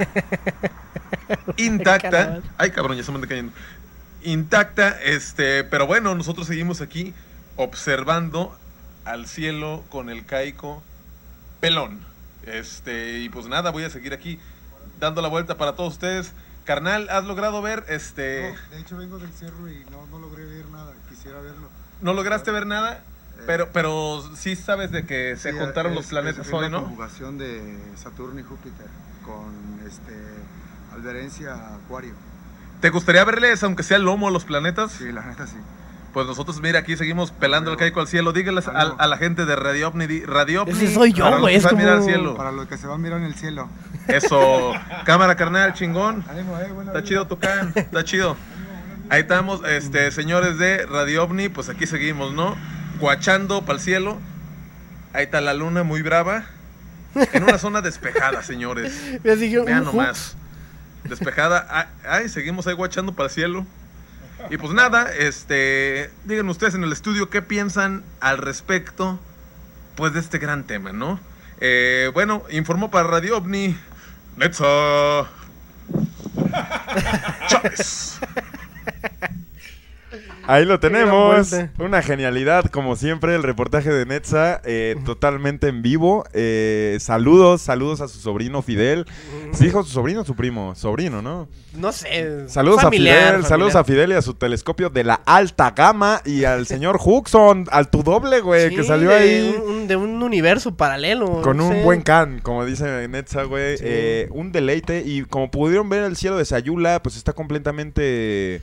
S8: Intacta. Ay, cabrón, ya se me anda cayendo. Intacta, este, pero bueno, nosotros seguimos aquí observando al cielo con el caico pelón. Este, y pues nada, voy a seguir aquí dando la vuelta para todos ustedes. Carnal, ¿has logrado ver este
S10: No, de hecho vengo del cerro y no, no logré ver nada, quisiera verlo.
S8: no lograste ver nada? Pero pero sí sabes de que se
S10: Sí,
S8: juntaron
S10: es-
S8: los planetas
S10: es
S8: hoy,
S10: la
S8: ¿no?
S10: conjugación de Saturno y Júpiter con este adverencia a Acuario.
S8: ¿Te gustaría verles aunque sea el lomo a los planetas?
S10: Sí, la neta sí.
S8: Pues nosotros, mira, aquí seguimos pelando el caico al cielo. Díganles a, la gente de Radio OVNI, di- Radio OVNI.
S2: Ese soy yo, güey,
S8: que
S2: es
S8: al cielo.
S10: Para los que se van a mirar en el cielo.
S8: Eso, cámara carnal, chingón.
S10: Ánimo, eh,
S8: Está
S10: vida.
S8: chido tu can, está chido. Ahí estamos, este, señores de Radio OVNI, pues aquí seguimos, ¿no? Guachando para el cielo. Ahí está la luna muy brava. En una zona despejada, señores. Vean nomás. Despejada. Ah, Ay, seguimos ahí guachando para el cielo. Y pues nada, este, digan ustedes en el estudio qué piensan al respecto, pues de este gran tema, ¿no? Eh, bueno, informó para Radio OVNI, Netza Chávez.
S1: Ahí lo tenemos. Una genialidad, como siempre, el reportaje de Netza, eh, totalmente en vivo. Eh, saludos, saludos a su sobrino Fidel. ¿Sí dijo su sobrino o su primo? Sobrino, ¿no?
S2: No sé.
S1: Saludos
S2: familiar,
S1: a Fidel,
S2: familiar.
S1: saludos a Fidel y a su telescopio de la alta gama y al señor Huxon, al tu doble, güey, que salió
S2: de
S1: ahí.
S2: un- de un universo paralelo.
S1: Con
S2: no
S1: un
S2: sé.
S1: buen can, como dice Netza, güey.
S2: Sí.
S1: eh, un deleite. Y como pudieron ver, el cielo de Sayula, pues está completamente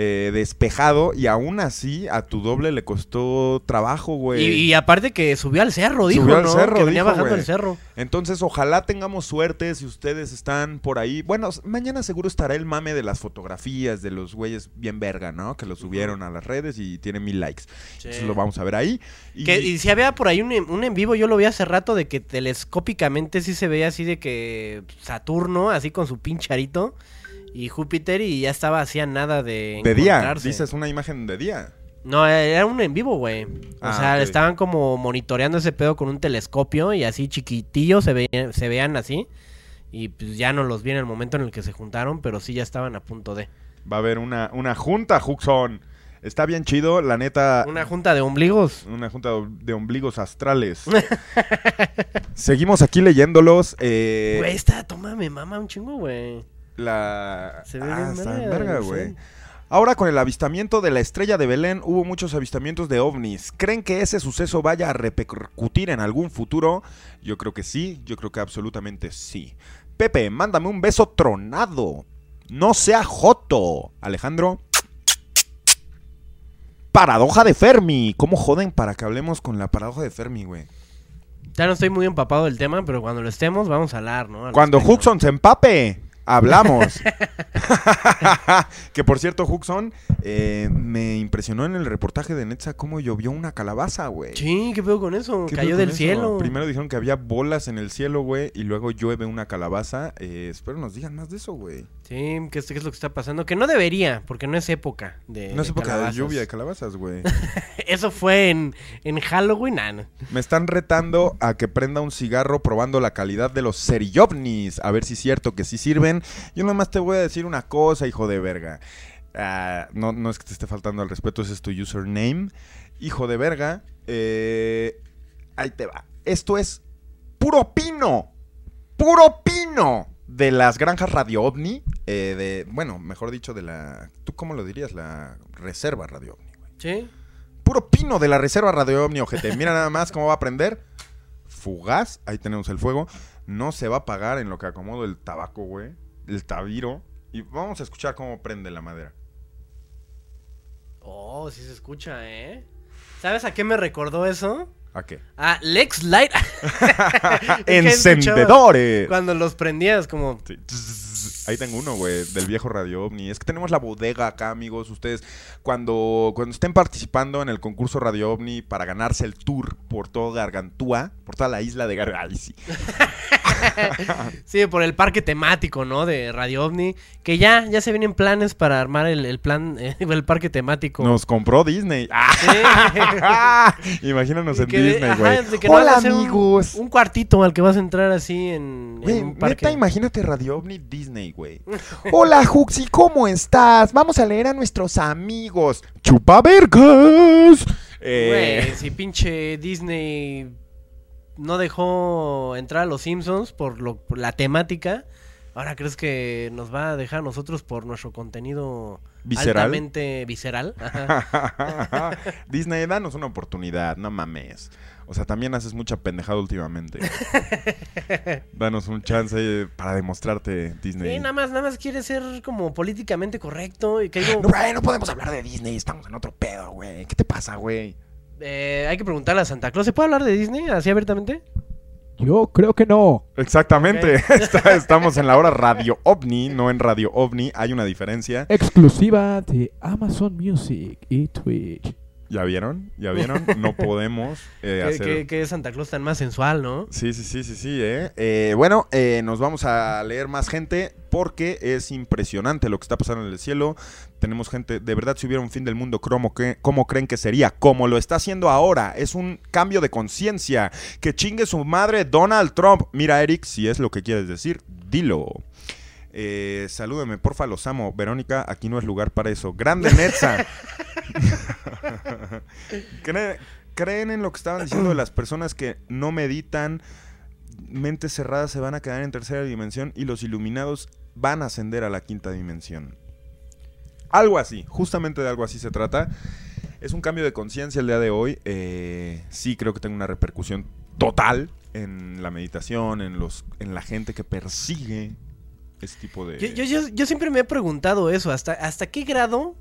S1: eh, despejado. Y aún así, a tu doble le costó trabajo, güey.
S2: Y, y aparte que subió al cerro, dijo,
S1: Subió al
S2: ¿no?
S1: cerro,
S2: que venía
S1: dijo,
S2: bajando
S1: güey.
S2: el cerro.
S1: Entonces, ojalá tengamos suerte si ustedes están por ahí. Bueno, mañana seguro estará el mame de las fotografías de los güeyes bien verga, ¿no? Que lo subieron a las redes y tiene mil likes. Entonces lo vamos a ver ahí. Y,
S2: Que, y si había por ahí un, en- un en vivo, yo lo vi hace rato de que telescópicamente sí se veía así de que Saturno, así con su pincharito, y Júpiter, y ya estaba así a nada de.
S1: de día, dices una imagen de día.
S2: No, era un en vivo, güey. O
S1: Ah,
S2: sea, estaban como monitoreando ese pedo con un telescopio y así chiquitillos se veían, se veían así. Y pues ya no los vi en el momento en el que se juntaron, pero sí ya estaban a punto de.
S1: Va a haber una, una junta, Huxon. Está bien chido, la neta.
S2: Una junta de ombligos.
S1: Una junta de ombligos astrales. Seguimos aquí leyéndolos. eh,
S2: Güey, esta toma me mama un chingo, güey.
S1: La...
S2: Se ve
S1: Ah,
S2: bien
S1: está en
S2: verga,
S1: güey. Ahora con el avistamiento de la estrella de Belén hubo muchos avistamientos de ovnis. ¿Creen que ese suceso vaya a repercutir en algún futuro? Yo creo que sí, yo creo que absolutamente sí. Pepe, mándame un beso tronado. No sea joto. Alejandro. Paradoja de Fermi. ¿Cómo joden para que hablemos con la paradoja de Fermi, güey?
S2: Ya no estoy muy empapado del tema, pero cuando lo estemos vamos a hablar, ¿no? Al
S1: Cuando
S2: respecto.
S1: Huxon se empape, hablamos. que por cierto, Huxon, eh, me impresionó en el reportaje de Netza cómo llovió una calabaza, güey.
S2: Sí, ¿qué pedo con eso?
S1: ¿Qué
S2: Cayó del
S1: eso?
S2: cielo.
S1: Primero dijeron que había bolas en el cielo, güey, y luego llueve una calabaza. Eh, espero nos digan más de eso, güey.
S2: Sí, ¿qué es, qué es lo que está pasando? Que no debería, porque no es época de.
S1: No es
S2: de
S1: época de lluvia de calabazas, güey.
S2: Eso fue en, en Halloween, ah, no.
S1: Me están retando a que prenda un cigarro probando la calidad de los seriyovnis. A ver si es cierto que sí sirven. Yo nomás te voy a decir una cosa, hijo de verga. Ah, no, no es que te esté faltando al respeto, ese es tu username. Hijo de verga. eh, ahí te va. Esto es puro pino. Puro pino. De las granjas Radio OVNI. Eh, de, bueno, mejor dicho, de la... ¿Tú cómo lo dirías? La reserva Radio OVNI, güey
S2: Sí.
S1: puro pino de la reserva Radio Omni ojete. Mira nada más cómo va a prender. Fugaz, ahí tenemos el fuego. No se va a apagar en lo que acomodo el tabaco, güey. El tabiro. Y vamos a escuchar cómo prende la madera.
S2: Oh, sí se escucha, ¿eh? ¿Sabes a qué me recordó eso?
S1: ¿A qué?
S2: A Lex Light.
S1: ¡Encendedores!
S2: Cuando los prendías, como.
S1: Sí. Ahí tengo uno, güey, del viejo Radio OVNI. Es que tenemos la bodega acá, amigos. Ustedes, cuando, cuando estén participando en el concurso Radio OVNI para ganarse el tour por toda Gargantúa, por toda la isla de Gargantúa.
S2: sí, por el parque temático, ¿no? De Radio OVNI. Que ya, ya se vienen planes para armar el, el plan, eh, el parque temático.
S1: Nos compró Disney.
S2: Sí.
S1: Imagínanos
S2: Y
S1: en
S2: que de-
S1: Disney,
S2: ajá,
S1: güey.
S2: de que no van a
S1: Hola,
S2: un-
S1: amigos.
S2: Un, cuartito al que vas a entrar así en, en
S1: Güey,
S2: un parque.
S1: neta, imagínate Radio OVNI Disney, güey. Hola, Juxi, ¿cómo estás? Vamos a leer a nuestros amigos. ¡Chupavergas! Eh,
S2: Güey, si pinche Disney no dejó entrar a los Simpsons por, lo, por la temática, ¿ahora crees que nos va a dejar a nosotros por nuestro contenido
S1: ¿Visceral?
S2: altamente visceral?
S1: Disney, danos una oportunidad, no mames. O sea, también haces mucha pendejada últimamente. danos un chance para demostrarte Disney.
S2: Sí, nada más, nada más quiere ser como políticamente correcto y que digo,
S1: No, güey, no podemos hablar de Disney, estamos en otro pedo, güey. ¿Qué te pasa, güey?
S2: eh, hay que preguntarle a Santa Claus, ¿se puede hablar de Disney así abiertamente?
S3: Yo creo que no.
S1: Exactamente. Está- estamos en la hora Radio OVNI, no en Radio OVNI. Hay una diferencia.
S3: Exclusiva de Amazon Music y Twitch.
S1: ¿Ya vieron? ¿Ya vieron? No podemos eh,
S2: Que,
S1: hacer...
S2: que- que Santa Claus tan más sensual, ¿no?
S1: Sí, sí, sí, sí, sí, ¿eh? Eh, bueno, eh, nos vamos a leer más gente porque es impresionante lo que está pasando en el cielo. Tenemos gente, de verdad, si hubiera un fin del mundo, ¿cómo, que- cómo creen que sería? Como lo está haciendo ahora. Es un cambio de conciencia. Que chingue su madre Donald Trump. Mira, Eric, si es lo que quieres decir, dilo. Eh, salúdeme, porfa, los amo. Verónica, aquí no es lugar para eso. Grande Netza. ¿Creen, creen en lo que estaban diciendo de las personas que no meditan, mentes cerradas se van a quedar en tercera dimensión y los iluminados van a ascender a la quinta dimensión? Algo así, justamente de algo así se trata. Es un cambio de conciencia el día de hoy. eh, sí creo que tengo una repercusión total en la meditación, en, los, en la gente que persigue ese tipo de...
S2: Yo, yo, yo, yo siempre me he preguntado eso, ¿hasta, ¿hasta qué grado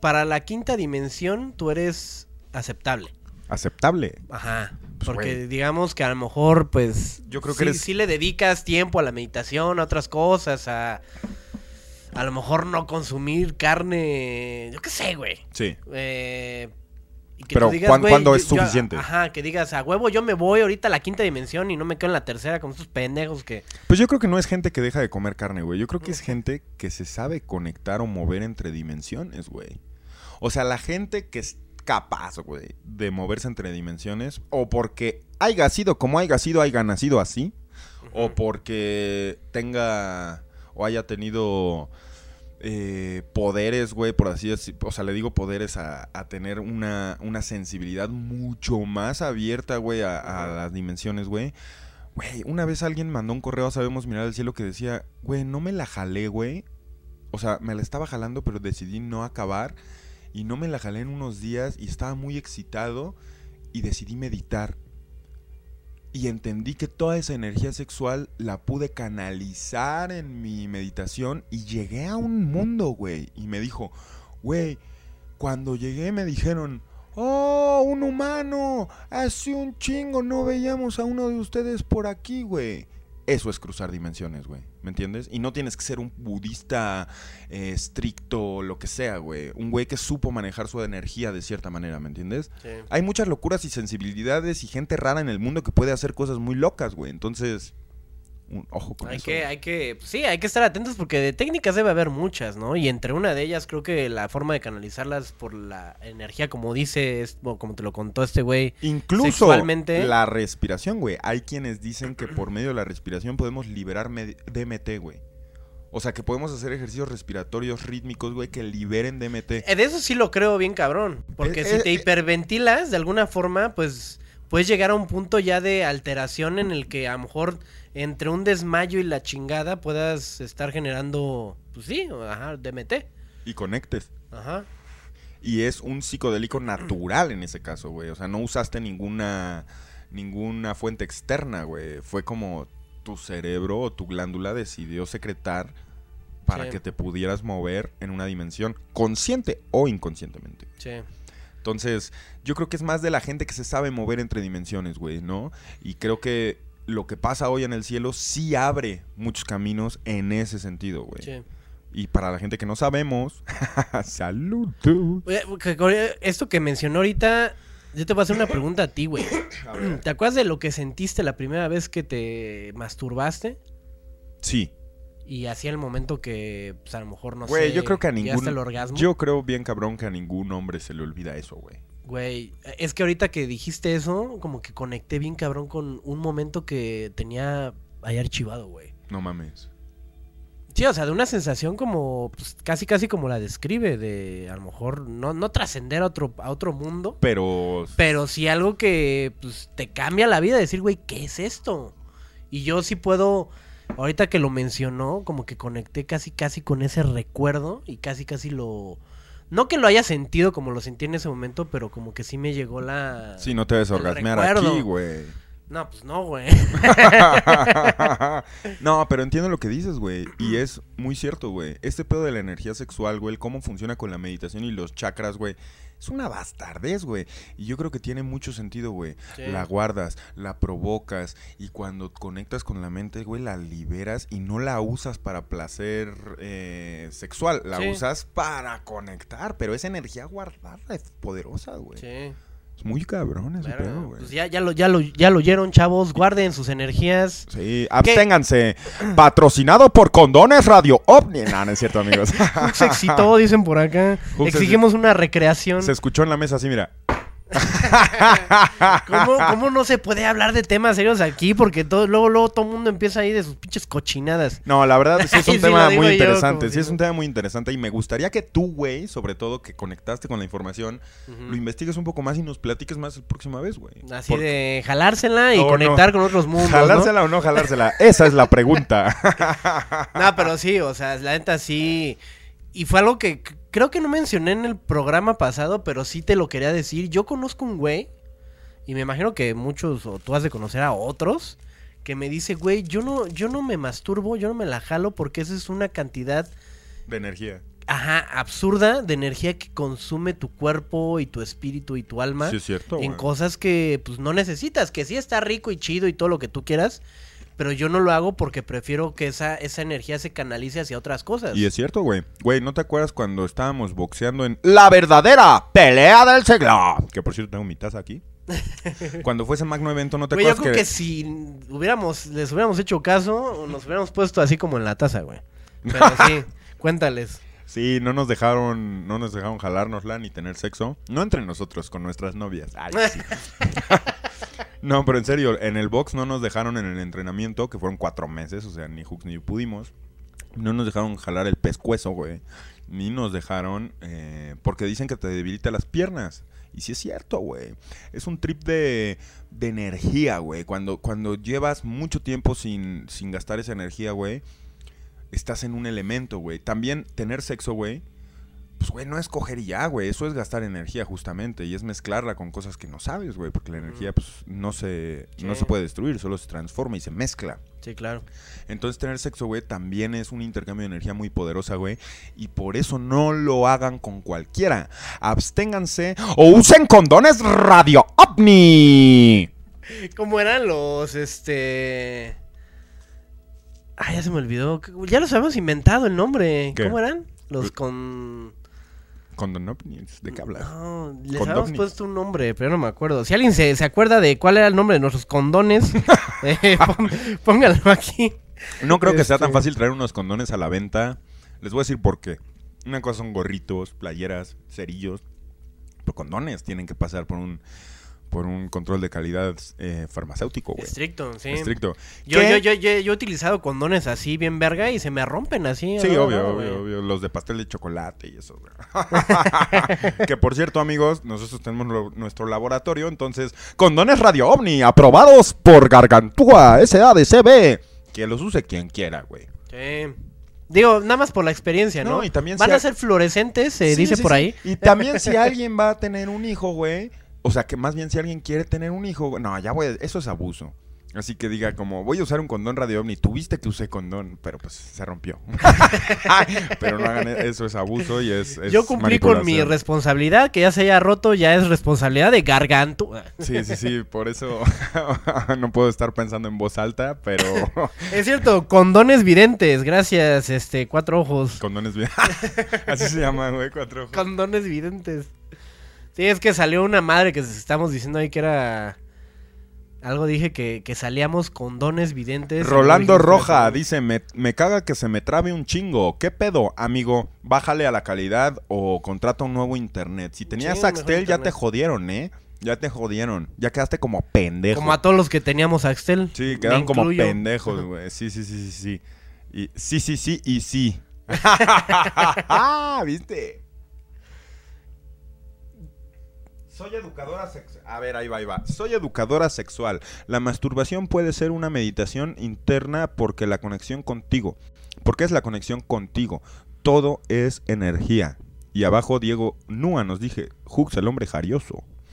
S2: para la quinta dimensión tú eres aceptable?
S1: Aceptable.
S2: Ajá.
S1: Pues,
S2: Porque digamos que a lo mejor, pues.
S1: Yo creo que
S2: sí,
S1: eres-
S2: sí le dedicas tiempo a la meditación, a otras cosas, a. A lo mejor no consumir carne. Yo qué sé, güey.
S1: Sí.
S2: Eh, y que
S1: Pero,
S2: tú
S1: ¿cuán-
S2: güey,
S1: cuándo
S2: yo-
S1: es
S2: yo-
S1: suficiente?
S2: ajá, que digas, a huevo, yo me voy ahorita a la quinta dimensión y no me quedo en la tercera con estos pendejos que.
S1: Pues yo creo que no es gente que deja de comer carne, güey. Yo creo que es gente que se sabe conectar o mover entre dimensiones, güey. O sea, la gente que es capaz, güey, de moverse entre dimensiones, o porque haya sido como haya sido, haya nacido así, o porque tenga o haya tenido eh, poderes, güey, por así decirlo. O sea, le digo poderes a, a tener una, una sensibilidad mucho más abierta, güey, a, a las dimensiones, güey. Güey, una vez alguien mandó un correo a Sabemos Mirar al Cielo que decía, güey, no me la jalé, güey. O sea, me la estaba jalando, pero decidí no acabar. Y no me la jalé en unos días y estaba muy excitado y decidí meditar. Y entendí que toda esa energía sexual la pude canalizar en mi meditación y llegué a un mundo, güey. Y me dijo, güey, cuando llegué me dijeron, oh, un humano, hace un chingo no veíamos a uno de ustedes por aquí, güey. Eso es cruzar dimensiones, güey. ¿Me entiendes? Y no tienes que ser un budista eh, estricto, lo que sea, güey. Un güey que supo manejar su energía de cierta manera, ¿me entiendes?
S2: Sí.
S1: Hay muchas locuras y sensibilidades y gente rara en el mundo que puede hacer cosas muy locas, güey. Entonces, un ojo con
S2: Hay
S1: eso.
S2: que, hay que, sí, hay que estar atentos porque de técnicas debe haber muchas, ¿no? Y entre una de ellas creo que la forma de canalizarlas por la energía, como dices, o como te lo contó este güey,
S1: Incluso
S2: sexualmente.
S1: la respiración, güey. Hay quienes dicen que por medio de la respiración podemos liberar DMT, güey. O sea, que podemos hacer ejercicios respiratorios rítmicos, güey, que liberen DMT.
S2: Eh, De eso sí lo creo bien cabrón. Porque
S1: Eh,
S2: si
S1: eh,
S2: te hiperventilas de alguna forma, pues puedes llegar a un punto ya de alteración en el que a lo mejor entre un desmayo y la chingada puedas estar generando, pues sí, ajá, DMT.
S1: Y conectes.
S2: Ajá.
S1: Y es un psicodélico natural en ese caso, güey. O sea, no usaste ninguna, ninguna fuente externa, güey. Fue como tu cerebro o tu glándula decidió secretar para
S2: Sí.
S1: que te pudieras mover en una dimensión consciente o inconscientemente.
S2: Sí.
S1: Entonces, yo creo que es más de la gente que se sabe mover entre dimensiones, güey, ¿no? Y creo que lo que pasa hoy en el cielo sí abre muchos caminos en ese sentido, güey.
S2: Sí.
S1: Y para la gente que no sabemos,
S2: que- Esto que mencionó ahorita, Yo te voy a hacer una pregunta a ti, güey. ¿Te acuerdas de lo que sentiste la primera vez que te masturbaste?
S1: Sí.
S2: Y hacía el momento que, pues a lo mejor no
S1: Güey,
S2: sé.
S1: yo creo que a ningún...
S2: al orgasmo.
S1: Yo creo bien cabrón que a ningún hombre se le olvida eso, güey.
S2: Güey, es que ahorita que dijiste eso, como que conecté bien cabrón con un momento que tenía ahí archivado, güey.
S1: No mames.
S2: Sí, o sea, de una sensación como, pues, casi casi como la describe, de a lo mejor no, no trascender a otro, a otro mundo,
S1: Pero...
S2: pero sí algo que, pues, te cambia la vida, decir, güey, ¿qué es esto? Y yo sí puedo, ahorita que lo mencionó, como que conecté casi casi con ese recuerdo y casi casi lo... No que lo haya sentido como lo sentí en ese momento, pero como que sí me llegó la...
S1: Sí, no te debes
S2: el
S1: orgasmear
S2: recuerdo.
S1: aquí, güey.
S2: No, pues no, güey.
S1: no, pero entiendo lo que dices, güey. Y es muy cierto, güey. Este pedo de la energía sexual, güey, el cómo funciona con la meditación y los chakras, güey. Es una bastardez, güey. Y yo creo que tiene mucho sentido, güey.
S2: Sí.
S1: La guardas, la provocas y cuando conectas con la mente, güey, la liberas y no la usas para placer eh, sexual. La
S2: Sí.
S1: usas para conectar. Pero esa energía guardada es poderosa, güey.
S2: Sí.
S1: Es muy cabrón ese pedo, güey.
S2: Pues ya, ya, lo, ya, lo, ya lo oyeron, chavos. Guarden sus energías.
S1: Sí, absténganse. Patrocinado por Condones Radio OVNI. No, no es cierto, amigos.
S2: Se excitó, dicen por acá. Exigimos una recreación.
S1: Se escuchó en la mesa así, mira.
S2: ¿Cómo, cómo no se puede hablar de temas serios aquí? Porque todo, luego, luego todo el mundo empieza ahí de sus pinches cochinadas.
S1: No, la verdad sí es un tema muy interesante. Sí es un tema muy interesante y me gustaría que tú, güey, sobre todo que conectaste con la información, lo investigues un poco más y nos platiques más la próxima vez, güey.
S2: Así
S1: Porque-
S2: de jalársela y
S1: Oh,
S2: conectar
S1: no.
S2: con otros mundos. ¿no?
S1: ¿Jalársela o no jalársela? Esa es la pregunta.
S2: No, pero sí, o sea, la neta sí. Y fue algo que creo que no mencioné en el programa pasado, pero sí te lo quería decir. Yo conozco un güey, y me imagino que muchos, o tú has de conocer a otros, que me dice, güey, yo no, yo no me masturbo, yo no me la jalo porque esa es una cantidad,
S1: De energía.
S2: ajá, absurda de energía que consume tu cuerpo y tu espíritu y tu alma.
S1: Sí, es cierto,
S2: en
S1: güey.
S2: cosas que pues no necesitas, que sí está rico y chido y todo lo que tú quieras, pero yo no lo hago porque prefiero que esa, esa energía se canalice hacia otras cosas.
S1: Y es cierto, güey. Güey, ¿no te acuerdas cuando estábamos boxeando en La verdadera pelea del siglo? Que por cierto tengo mi taza aquí. Cuando fue ese magno evento, ¿no te
S2: Güey, yo
S1: acuerdas
S2: creo que... si hubiéramos, les hubiéramos hecho caso, nos hubiéramos puesto así como en la taza, güey. Pero sí, cuéntales.
S1: Sí, no nos dejaron, no nos dejaron jalárnosla ni tener sexo. No entre nosotros, con nuestras novias. Ay, sí. no, pero en serio, en el box no nos dejaron en el entrenamiento, que fueron cuatro meses, o sea, ni Hooks ni pudimos. No nos dejaron jalar el pescuezo, güey. Ni nos dejaron, eh, porque dicen que te debilita las piernas. Y sí es cierto, güey. Es un trip de, de energía, güey. Cuando, cuando llevas mucho tiempo sin, sin gastar esa energía, güey, estás en un elemento, güey. También tener sexo, güey, pues, güey, no es coger y ya, güey. Eso es gastar energía, justamente. Y es mezclarla con cosas que no sabes, güey. Porque la energía, pues, no se, no se puede destruir, solo se transforma y se mezcla.
S2: Sí, claro.
S1: Entonces, tener sexo, güey, también es un intercambio de energía muy poderosa, güey. Y por eso no lo hagan con cualquiera. Absténganse o usen condones Radio OVNI.
S2: ¿Cómo eran los, este... Ah, ya se me olvidó. Ya los habíamos inventado el nombre.
S1: ¿Qué?
S2: ¿Cómo eran? Los con...
S1: Condon OVNIs, ¿de qué hablas?
S2: No, les
S1: Condovnis.
S2: habíamos puesto un nombre, pero no me acuerdo. Si alguien se, se acuerda de cuál era el nombre de nuestros condones, eh, pon- pónganlo aquí.
S1: No creo que sea tan
S2: Este-
S1: fácil traer unos condones a la venta. Les voy a decir por qué. Una cosa son gorritos, playeras, cerillos. Pero condones tienen que pasar por un por un control de calidad eh, farmacéutico, güey.
S2: Estricto, sí.
S1: Estricto.
S2: Yo, yo, yo, yo, yo he utilizado condones así, bien verga, y se me rompen así.
S1: Sí,
S2: ¿no?
S1: obvio,
S2: No,
S1: obvio, obvio. Los de pastel de chocolate y eso, güey. que por cierto, amigos, nosotros tenemos lo- nuestro laboratorio, entonces, condones Radio OVNI, aprobados por Gargantúa SADCB. Que los use quien quiera, güey.
S2: Sí. Digo, nada más por la experiencia, ¿no?
S1: No, y también
S2: Van
S1: si
S2: a ser fluorescentes, se
S1: Sí,
S2: dice
S1: sí,
S2: por
S1: sí.
S2: ahí.
S1: Y también si alguien va a tener un hijo, güey. O sea, que más bien si alguien quiere tener un hijo, no, ya voy, eso es abuso. Así que diga como, voy a usar un condón radio ovni. Tuviste que usé condón, pero pues se rompió. pero no hagan eso, es abuso y es, es
S2: Yo cumplí con mi responsabilidad, que ya se haya roto, ya es responsabilidad de Garganto.
S1: Sí, sí, sí, por eso no puedo estar pensando en voz alta, pero
S2: Es cierto, condones videntes, gracias, este, cuatro ojos.
S1: condones bien. Así se llama, güey, cuatro ojos.
S2: Condones videntes. Sí, es que salió una madre que estamos diciendo ahí que era... Algo dije que, que salíamos con dones videntes.
S1: Rolando Roja dice, me, me caga que se me trabe un chingo. ¿Qué pedo, amigo? Bájale a la calidad o contrata un nuevo internet. Si tenías
S2: Sí,
S1: Axtel, ya te jodieron, ¿eh? Ya te jodieron. Ya quedaste como pendejo.
S2: Como a todos los que teníamos Axtel.
S1: Sí, quedaron como pendejos, güey. Sí, sí, sí, sí, sí. Y, sí, sí, sí, y sí. ¿Viste? Soy educadora sexual. A ver, ahí va, ahí va. Soy educadora sexual. La masturbación puede ser una meditación interna porque la conexión contigo. Porque es la conexión contigo. Todo es energía. Y abajo Diego Nua nos dije, Hux, el hombre jarioso.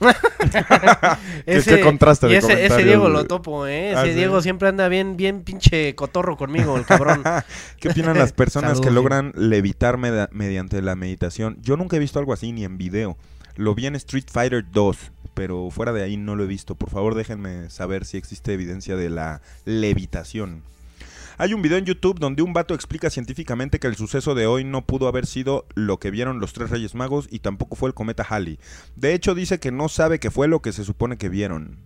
S1: ¿Qué- qué contraste de
S2: ese, ese Diego lo topo, ¿eh? Ese
S1: Ah, ¿sí?
S2: Diego siempre anda bien, bien pinche cotorro conmigo, el cabrón.
S1: ¿Qué opinan las personas que logran levitar mediante la meditación? Yo nunca he visto algo así ni en video. Lo vi en Street Fighter 2, pero fuera de ahí no lo he visto. Por favor, déjenme saber si existe evidencia de la levitación. Hay un video en YouTube donde un vato explica científicamente que el suceso de hoy no pudo haber sido lo que vieron los tres Reyes Magos y tampoco fue el cometa Halley. De hecho, dice que no sabe qué fue lo que se supone que vieron.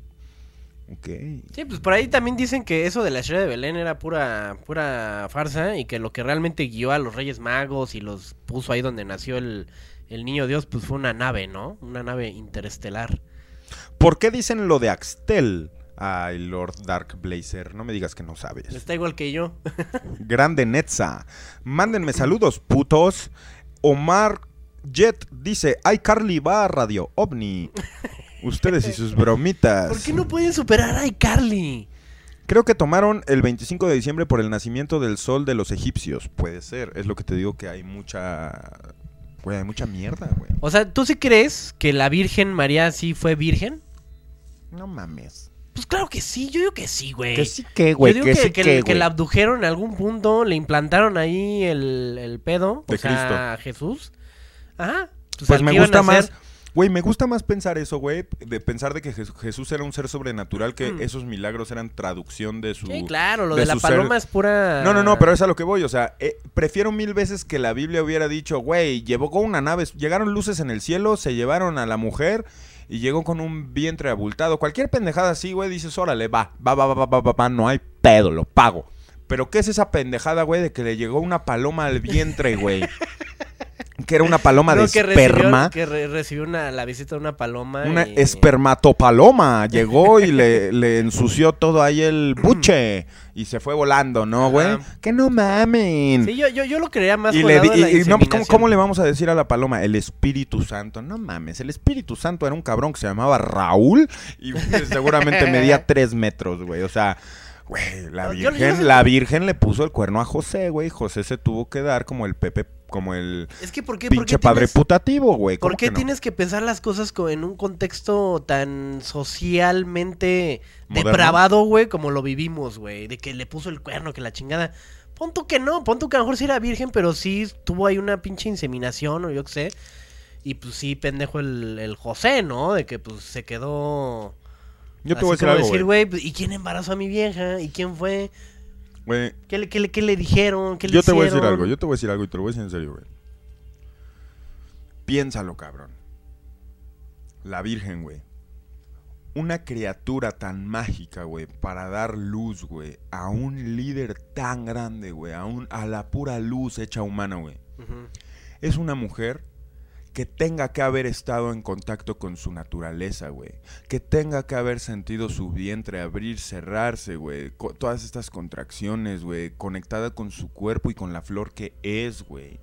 S1: Ok.
S2: Sí, pues por ahí también dicen que eso de la estrella de Belén era pura, pura farsa y que lo que realmente guió a los Reyes Magos y los puso ahí donde nació el, el niño Dios, pues fue una nave, ¿no? Una nave interestelar.
S1: ¿Por qué dicen lo de Axtel? Ay, Lord Dark Blazer, no me digas que no sabes.
S2: Está igual que yo.
S1: Grande Netza. Mándenme saludos, putos. Omar Jet dice, ay Carly va a Radio OVNI. Ustedes y sus bromitas.
S2: ¿Por qué no pueden superar a iCarly?
S1: Creo que tomaron el 25 de diciembre por el nacimiento del sol de los egipcios. Puede ser, es lo que te digo que hay mucha... Güey, hay mucha mierda, güey.
S2: O sea, ¿tú sí crees que la Virgen María sí fue virgen?
S1: No mames.
S2: Pues claro que sí, yo digo que sí, güey.
S1: Que sí que, güey,
S2: Yo digo
S1: que
S2: que,
S1: sí
S2: que-
S1: que,
S2: que
S1: güey.
S2: la abdujeron en algún punto, le implantaron ahí el, el pedo,
S1: De
S2: o sea, a Jesús. Ajá.
S1: Pues
S2: al
S1: me gusta más... Güey, me gusta más pensar eso, güey, de pensar de que Jesús era un ser sobrenatural, que
S2: mm.
S1: esos milagros eran traducción de su...
S2: Sí, claro, lo
S1: de,
S2: la paloma es pura...
S1: No, no, no, pero es a lo que voy, o sea, eh, prefiero mil veces que la Biblia hubiera dicho, güey, llevó con una nave, llegaron luces en el cielo, se llevaron a la mujer y llegó con un vientre abultado. Cualquier pendejada así, güey, dices, órale, va, va, va, va, va, va, va, no hay pedo, lo pago. Pero ¿qué es esa pendejada, güey, de que le llegó una paloma al vientre, güey? que era una paloma
S2: No,
S1: de
S2: que recibió,
S1: esperma.
S2: que re- recibió una, la visita de una paloma.
S1: Una
S2: y-
S1: espermatopaloma llegó y le, le ensució todo ahí el buche y se fue volando, ¿no, güey? Que no mamen.
S2: Sí, yo, yo, yo lo creía más
S1: Y, le di-
S2: de la
S1: y- y no, ¿cómo, le vamos a decir a la paloma? El Espíritu Santo. No mames, el Espíritu Santo era un cabrón que se llamaba Raúl y seguramente medía tres metros, güey. O sea, güey, la
S2: No, yo- yo
S1: Virgen,
S2: no sé-
S1: la Virgen le puso el cuerno a José, güey. José se tuvo que dar como el Pepe, como el
S2: Es que, ¿por qué, por
S1: pinche
S2: qué
S1: padre
S2: tienes,
S1: putativo, güey.
S2: ¿por
S1: ¿Cómo
S2: qué
S1: que no?
S2: tienes que pensar las cosas co- en un contexto tan socialmente
S1: ¿Moderno?
S2: depravado, güey, como lo vivimos, güey? De que le puso el cuerno, que la chingada. Pon tú que no, pon tú que a lo mejor sí era virgen, pero sí tuvo ahí una pinche inseminación o yo qué sé. Y pues sí, pendejo el, el José, ¿no? De que pues se quedó...
S1: Yo te
S2: así
S1: voy a decir
S2: como
S1: algo,
S2: decir,
S1: güey.
S2: ¿y quién embarazó a mi vieja? ¿Y quién fue?
S1: Güey,
S2: ¿Qué le, qué le- qué le dijeron? ¿Qué le
S1: Yo te voy a decir
S2: hicieron?
S1: algo, yo te voy a decir algo y te lo voy a decir en serio, güey. Piénsalo, cabrón. La Virgen, güey. Una criatura tan mágica, güey, para dar luz, güey, a un líder tan grande, güey, a, un- a la pura luz hecha humana, güey. Es una mujer que tenga que haber estado en contacto con su naturaleza, güey. Que tenga que haber sentido su vientre abrir, cerrarse, güey. Todas estas contracciones, güey. Conectada con su cuerpo y con la flor que es, güey.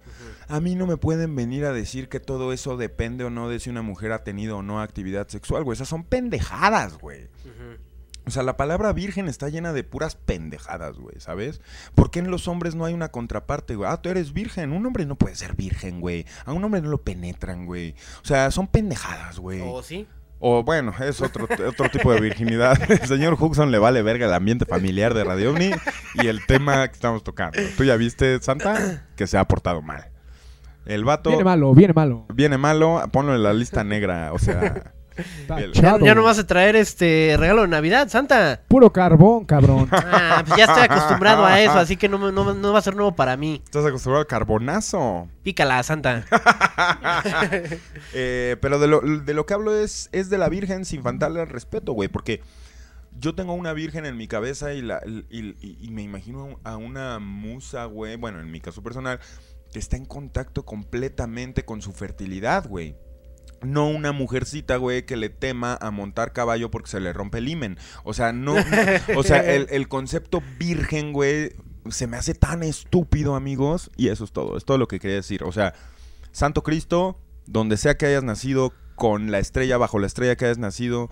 S1: A mí no me pueden venir a decir que todo eso depende o no de si una mujer ha tenido o no actividad sexual, güey. Esas son pendejadas, güey.
S2: Ujú.
S1: O sea, la palabra virgen está llena de puras pendejadas, güey, ¿sabes? ¿Por qué en los hombres no hay una contraparte, güey? Ah, tú eres virgen. Un hombre no puede ser virgen, güey. A un hombre no lo penetran, güey. O sea, son pendejadas, güey.
S2: ¿O sí?
S1: O bueno, es otro, otro tipo de virginidad. El señor Huxon le vale verga el ambiente familiar de Radio OVNI y el tema que estamos tocando. ¿Tú ya viste, Santa? Que se ha portado mal. El vato
S3: Viene malo, viene malo.
S1: viene malo, ponlo en la lista negra. O sea,
S2: Ya, no vas a traer este regalo de Navidad, Santa.
S3: Puro carbón, cabrón.
S2: Ah, pues ya estoy acostumbrado a eso, así que no, me- no, no va a ser nuevo para mí.
S1: Estás acostumbrado al carbonazo.
S2: Pícala, Santa.
S1: Eh, pero de lo, de lo que hablo es, es de la Virgen sin faltarle al respeto, güey. Porque yo tengo una Virgen en mi cabeza y, la, y, y- y me imagino a una musa, güey. Bueno, en mi caso personal, que está en contacto completamente con su fertilidad, güey. No una mujercita, güey, que le tema a montar caballo porque se le rompe el himen. O sea, no. o sea, el, el concepto virgen, güey, se me hace tan estúpido, amigos. Y eso es todo. Es todo lo que quería decir. O sea, Santo Cristo, donde sea que hayas nacido, con la estrella, bajo la estrella que hayas nacido,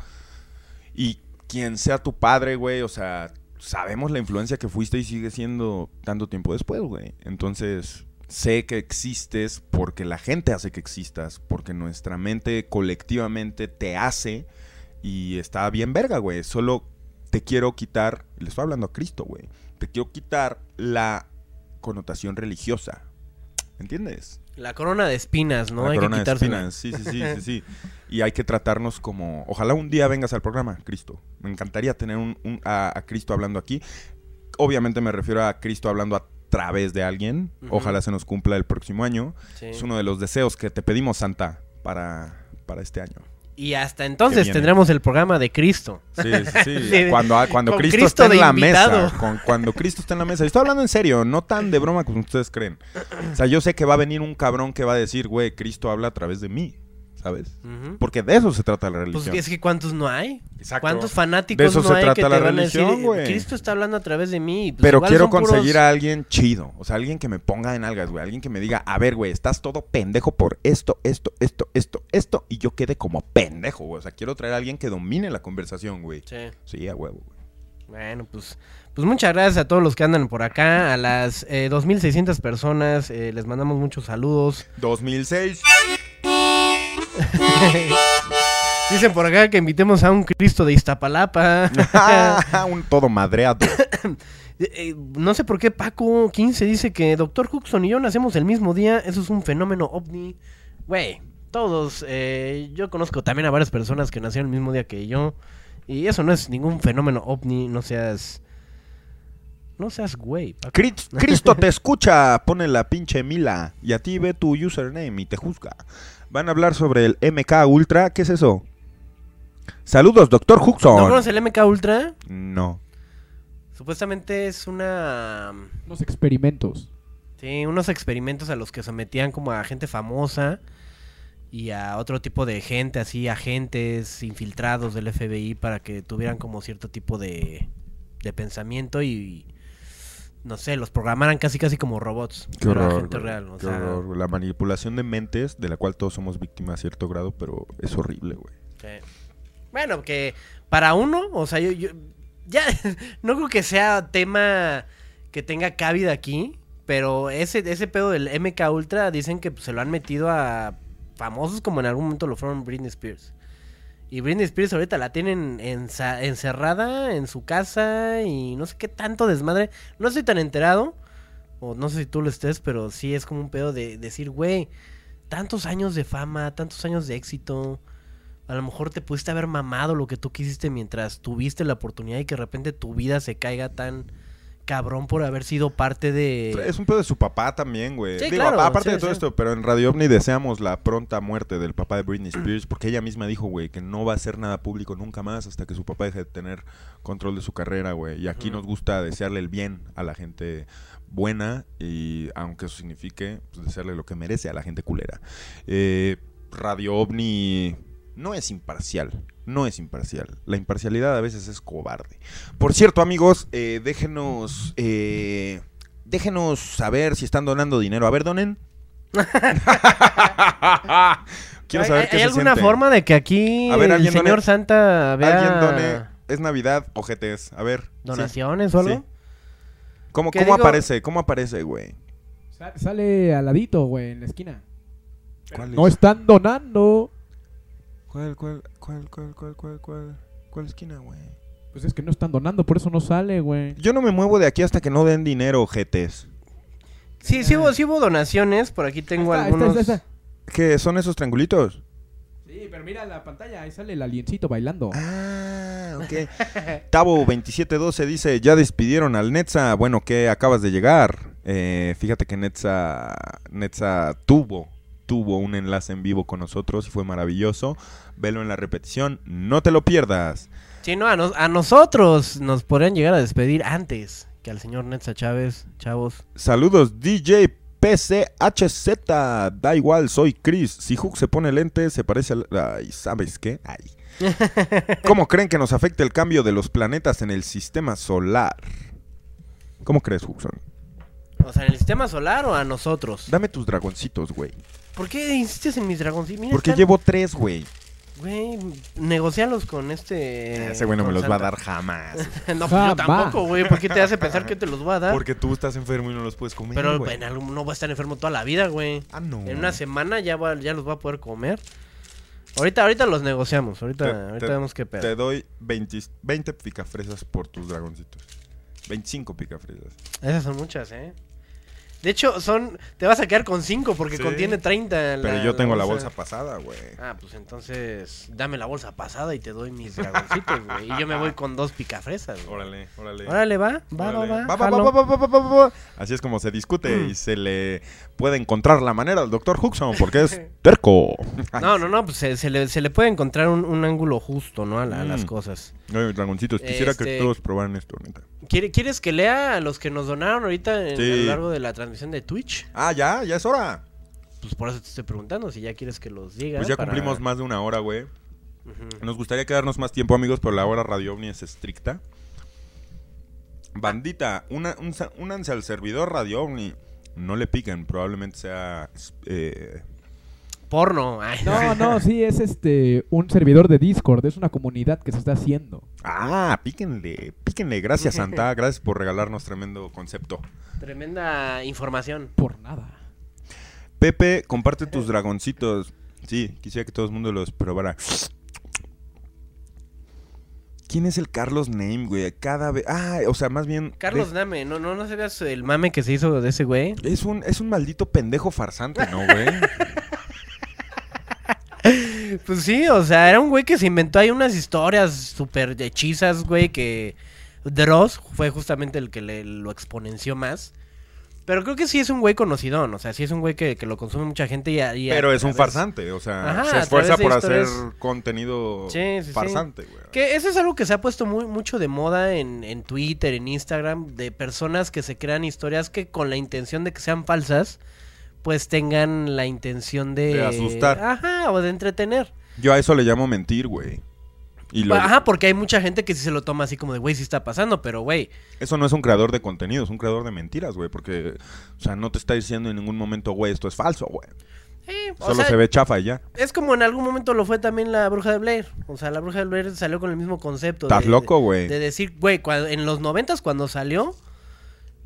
S1: y quien sea tu padre, güey, o sea, sabemos la influencia que fuiste y sigue siendo tanto tiempo después, güey. Entonces, sé que existes porque la gente hace que existas, porque nuestra mente colectivamente te hace y está bien verga, güey. Solo te quiero quitar, le estoy hablando a Cristo, güey, te quiero quitar la connotación religiosa. ¿Entiendes?
S2: La corona de espinas, ¿no?
S1: La
S2: Hay que
S1: corona de
S2: quitársela.
S1: espinas, sí, sí, sí, sí, sí. Y hay que tratarnos como... Ojalá un día vengas al programa, Cristo. Me encantaría tener un, un- a, a Cristo hablando aquí. Obviamente me refiero a Cristo hablando a través de alguien. Ojalá se nos cumpla el próximo año.
S2: Sí.
S1: Es uno de los deseos que te pedimos, Santa, para, para este año.
S2: Y hasta entonces tendremos el programa de Cristo.
S1: Sí, sí, sí.
S2: Sí,
S1: cuando Cristo,
S2: Cristo
S1: está
S2: de
S1: en la
S2: invitado.
S1: mesa. con- cuando Cristo está en la mesa. Y estoy hablando en serio, no tan de broma como ustedes creen. O sea, yo sé que va a venir un cabrón que va a decir, güey, Cristo habla a través de mí. ¿Sabes? Porque de eso se trata la
S2: Pues
S1: religión.
S2: es que ¿cuántos no hay?
S1: Exacto.
S2: ¿Cuántos
S1: De
S2: fanáticos
S1: eso
S2: no
S1: se
S2: hay
S1: trata
S2: que te
S1: la
S2: van a decir,
S1: religión.
S2: Cristo está hablando a través de mí? pues
S1: Pero quiero
S2: puros-
S1: conseguir a alguien chido. O sea, alguien que me ponga en algas, güey. Alguien que me diga, a ver, güey, estás todo pendejo por esto, esto, esto, esto, esto. Y yo quede como pendejo, güey. O sea, quiero traer a alguien que domine la conversación, güey.
S2: Sí.
S1: Sí, a huevo, güey.
S2: Bueno, pues, pues muchas gracias a todos los que andan por acá, a las eh, 2.600 personas, eh, les mandamos muchos saludos.
S1: 2006.
S2: Dicen por acá que invitemos a un Cristo de Iztapalapa.
S1: un todo madreado.
S2: Eh, eh, no sé por qué Paco 15 dice que Doctor Huxon y yo nacemos el mismo día, eso es un fenómeno ovni. Güey, todos, eh, yo conozco también a varias personas que nacieron el mismo día que yo. Y eso no es ningún fenómeno ovni, no seas... No seas güey, Paco.
S1: Cris- Cristo te escucha, pone la pinche mila. Y a ti ve tu username y te juzga. Van a hablar sobre el MK Ultra. ¿Qué es eso? Saludos, doctor
S2: ¿No
S1: Huxon.
S2: conoces el MK Ultra?
S1: No.
S2: Supuestamente es una...
S3: Los experimentos.
S2: Sí, unos experimentos a los que sometían como a gente famosa y a otro tipo de gente, así, agentes infiltrados del FBI para que tuvieran como cierto tipo de, de pensamiento y, no sé, los programaran casi casi como robots.
S1: Qué horror.
S2: gente
S1: güey,
S2: real. o
S1: qué
S2: sea,
S1: horror, güey. La manipulación de mentes, de la cual todos somos víctimas a cierto grado, pero es horrible, güey.
S2: sí. Bueno, que para uno, o sea, yo, yo ya no creo que sea tema que tenga cabida aquí, pero ese, ese pedo del MK Ultra dicen que pues, se lo han metido a famosos como en algún momento lo fueron Britney Spears. Y Britney Spears ahorita la tienen encerrada en su casa y no sé qué tanto desmadre. No estoy tan enterado, o no sé si tú lo estés, pero sí es como un pedo de decir, güey, tantos años de fama, tantos años de éxito. A lo mejor te pudiste haber mamado lo que tú quisiste mientras tuviste la oportunidad y que de repente tu vida se caiga tan cabrón por haber sido parte de...
S1: Es un pedo de su papá también, güey.
S2: Sí,
S1: Digo,
S2: claro,
S1: aparte
S2: sí,
S1: de todo
S2: sí.
S1: esto, pero en Radio OVNI deseamos la pronta muerte del papá de Britney Spears porque ella misma dijo, güey, que no va a hacer nada público nunca más hasta que su papá deje de tener control de su carrera, güey. Y aquí nos gusta desearle el bien a la gente buena y aunque eso signifique pues, desearle lo que merece a la gente culera. Eh, Radio OVNI no es imparcial. No es imparcial. La imparcialidad a veces es cobarde. Por cierto, amigos, eh, déjenos. eh, déjenos saber si están donando dinero. A ver, donen. Quiero
S2: ¿Hay,
S1: saber
S2: hay-
S1: qué
S2: hay
S1: se
S2: alguna
S1: siente.
S2: forma de que aquí
S1: A ver,
S2: el
S1: alguien
S2: señor
S1: done-
S2: Santa vea
S1: Alguien done. Es Navidad, ojetes. A ver. sí.
S2: donaciones o algo?
S1: Sí. ¿Cómo,
S2: ¿Qué
S1: cómo
S2: digo?
S1: aparece? ¿Cómo aparece, güey?
S3: Sa- sale al ladito, güey, en la esquina.
S1: ¿Cuál
S3: No
S1: es?
S3: están donando.
S1: ¿Cuál, cuál, cuál, cuál, cuál, cuál, cuál? ¿Cuál esquina, güey?
S3: Pues es que no están donando, por eso no sale, güey.
S1: Yo no me muevo de aquí hasta que no den dinero, ojetes.
S2: Sí, sí hubo, sí hubo donaciones. Por aquí tengo
S3: Ahí está, ahí está,
S2: algunos.
S3: ahí está.
S1: ¿Qué son esos triangulitos?
S3: Sí, pero mira la pantalla, ahí sale el aliencito bailando.
S1: Ah, ok. Tavo 2712 dice, ya despidieron al Netza. Bueno, que acabas de llegar. Eh, fíjate que Netza, Netza tuvo, tuvo un enlace en vivo con nosotros y fue maravilloso. Velo en la repetición, no te lo pierdas.
S2: Sí, no, a, nos- a nosotros nos podrían llegar a despedir antes que al señor Netza Chávez, chavos.
S1: Saludos DJ PCHZ. Da igual, soy Chris. Si Hook se pone lente, se parece al... Ay, ¿sabes qué? Ay. ¿Cómo creen que nos afecta el cambio de los planetas en el sistema solar? ¿Cómo crees, Huxon?
S2: O sea, ¿en el sistema solar o a nosotros?
S1: Dame tus dragoncitos, güey.
S2: ¿Por qué insistes en mis dragoncitos? Mira,
S1: Porque
S2: están-
S1: llevo tres, güey.
S2: Güey, negocialos con este...
S1: Ese güey no me
S2: con
S1: los va a
S2: Santa.
S1: dar jamás.
S2: no, pues yo
S3: Jamás.
S2: tampoco, güey. ¿Por qué te hace pensar que te los voy a dar?
S1: Porque tú estás enfermo y no los puedes comer,
S2: Pero
S1: güey.
S2: en algún- no voy a estar enfermo toda la vida, güey.
S1: Ah, no.
S2: En una semana ya, va- ya los voy a poder comer. Ahorita, ahorita los negociamos. Ahorita,
S1: Te-
S2: ahorita
S1: te-
S2: vemos qué pedo.
S1: Te doy 20, 20 picafresas por tus dragoncitos. 25 picafresas.
S2: Esas son muchas, ¿eh? De hecho, son. Te vas a quedar con 5 porque
S1: Sí.
S2: contiene 30.
S1: Pero yo tengo la bolsa pasada, güey.
S2: Ah, pues entonces. Dame la bolsa pasada y te doy mis dragoncitos, güey. Y yo me voy con dos picafresas, güey.
S1: Órale, órale.
S2: Órale, va. Va, va,
S1: Órale.
S2: va.
S1: Va, va,
S2: jalo.
S1: va, va, va, va, va, va. Así es como se discute
S2: Mm.
S1: y se le puede encontrar la manera al doctor Huxon porque es terco.
S2: No, no, no, pues se, se le, se le puede encontrar un, un ángulo justo, ¿no? A, la- a las
S1: Mm.
S2: cosas.
S1: Ay, dragoncitos, quisiera
S2: Este-
S1: que todos probaran esto, neta.
S2: ¿Quiere- ¿Quieres que lea a los que nos donaron ahorita en-
S1: Sí.
S2: a lo largo de la transmisión de Twitch?
S1: Ah, ya, ya es hora.
S2: Pues por eso te estoy preguntando si ya quieres que los diga.
S1: Pues ya
S2: para-
S1: cumplimos más de una hora, güey. Nos gustaría quedarnos más tiempo, amigos, pero la hora Radio OVNI es estricta. Bandita, una, un, únanse al servidor Radio OVNI. No le piquen, probablemente sea... eh,
S2: Porno. Ay,
S3: No, no, sí, es este un servidor de Discord, es una comunidad que se está haciendo.
S1: Ah, píquenle, píquenle. Gracias, Santa. Gracias por regalarnos tremendo concepto.
S2: Tremenda información.
S3: Por nada.
S1: Pepe, comparte tus dragoncitos. Sí, quisiera que todo el mundo los probara. ¿Quién es el Carlos Name, güey? Cada vez... Ah, o sea, más bien...
S2: Carlos
S1: de-
S2: Name, ¿no, no, no sabías el mame que se hizo de ese güey?
S1: Es un, es un maldito pendejo farsante, ¿no, güey?
S2: Pues sí, o sea, era un güey que se inventó ahí unas historias súper hechizas, güey, que Dross fue justamente el que le, lo exponenció más. Pero creo que sí es un güey conocidón, o sea, sí es un güey que, que lo consume mucha gente y... a
S1: Pero es un farsante, o sea,
S2: Ajá,
S1: se esfuerza por hacer contenido
S2: Sí, sí, sí.
S1: farsante, güey.
S2: Que eso es algo que se ha puesto muy mucho de moda en, en Twitter, en Instagram, de personas que se crean historias que con la intención de que sean falsas, pues tengan la intención de...
S1: De asustar.
S2: Ajá, o de entretener.
S1: Yo a eso le llamo mentir, güey. Y lo-
S2: Ajá, porque hay mucha gente que sí se lo toma así como de, güey, sí está pasando, pero güey,
S1: eso no es un creador de contenido, es un creador de mentiras, güey. Porque, o sea, no te está diciendo en ningún momento, güey, esto es falso, güey.
S2: o
S1: Solo
S2: sea,
S1: se ve chafa y ya.
S2: es como en algún momento lo fue también la bruja de Blair. O sea, la bruja de Blair salió con el mismo concepto.
S1: Estás
S2: de-
S1: loco, güey.
S2: De decir, güey, en los noventas cuando salió,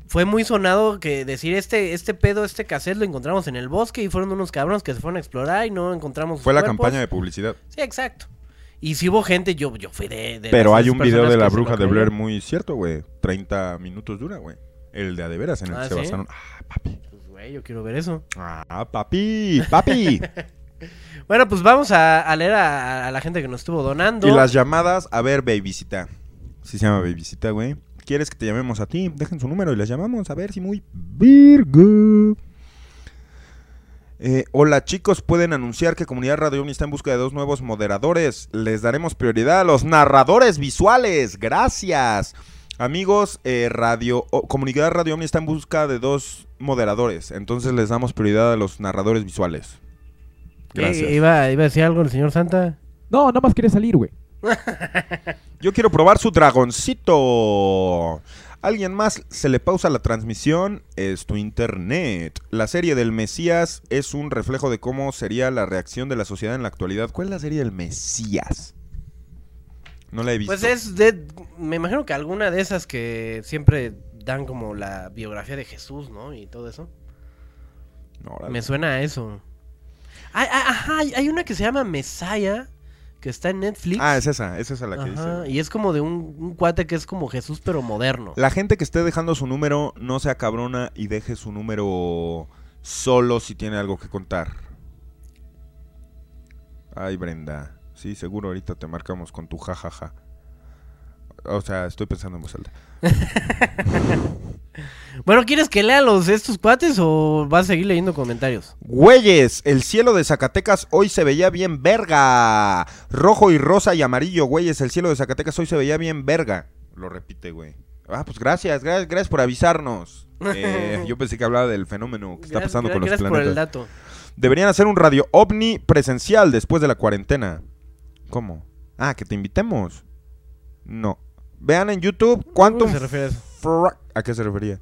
S2: fue muy sonado que decir este, este pedo, este cassette lo encontramos en el bosque y fueron unos cabrones que se fueron a explorar y no encontramos
S1: Fue la
S2: cuerpos.
S1: campaña de publicidad.
S2: Sí, exacto. Y si hubo gente, yo, yo fui de... de
S1: Pero hay un video de la bruja de. Blair muy cierto, güey. 30 minutos dura, güey. El de a de veras en el
S2: Ah,
S1: que se basaron. Ah, papi.
S2: Pues, güey, yo quiero ver eso.
S1: Ah, papi, papi.
S2: Bueno, pues vamos a, a leer a, a la gente que nos estuvo donando.
S1: y las llamadas, a ver, babycita. Sí se llama babycita, güey. ¿Quieres que te llamemos a ti? Dejen su número y las llamamos a ver si muy virgo. Eh, hola chicos, pueden anunciar que Comunidad Radio Omni está en busca de dos nuevos moderadores. Les daremos prioridad a los narradores visuales. Gracias. Amigos, eh, Radio Comunidad Radio Omni está en busca de dos moderadores. Entonces les damos prioridad a los narradores visuales. Gracias.
S2: Eh, iba, iba a decir algo el señor Santa.
S3: No, nada más quiere salir, güey.
S1: Yo quiero probar su dragoncito. Alguien más se le pausa la transmisión, es tu internet. La serie del Mesías es un reflejo de cómo sería la reacción de la sociedad en la actualidad. ¿Cuál es la serie del Mesías? No la he visto.
S2: Pues es de... Me imagino que alguna de esas que siempre dan como la biografía de Jesús, ¿no? Y todo eso.
S1: No.
S2: Me suena a eso. Ay, ay, ajá, hay- hay una que se llama Messiah, que está en Netflix.
S1: Ah, es esa, es esa la que
S2: Ajá,
S1: dice.
S2: y es como de un, un cuate que es como Jesús, pero moderno.
S1: La gente que esté dejando su número, no sea cabrona y deje su número solo si tiene algo que contar. Ay, Brenda. Sí, seguro ahorita te marcamos con tu jajaja. O sea, estoy pensando en voz alta.
S2: Bueno, ¿quieres que lea los estos cuates o vas a seguir leyendo comentarios?
S1: Güeyes, el cielo de Zacatecas hoy se veía bien verga. Rojo y rosa y amarillo, güeyes, el cielo de Zacatecas hoy se veía bien verga. Lo repite, güey. Ah, pues gracias, gracias, gracias por avisarnos. Eh, yo pensé que hablaba del fenómeno que está
S2: Gracias-
S1: pasando con los
S2: gracias por el
S1: planetas.
S2: dato.
S1: Deberían hacer un radio ovni presencial después de la cuarentena. ¿Cómo? Ah, que te invitemos. No. Vean en YouTube Quantum
S2: ¿Cómo se refiere a eso?
S1: ¿A qué se refería?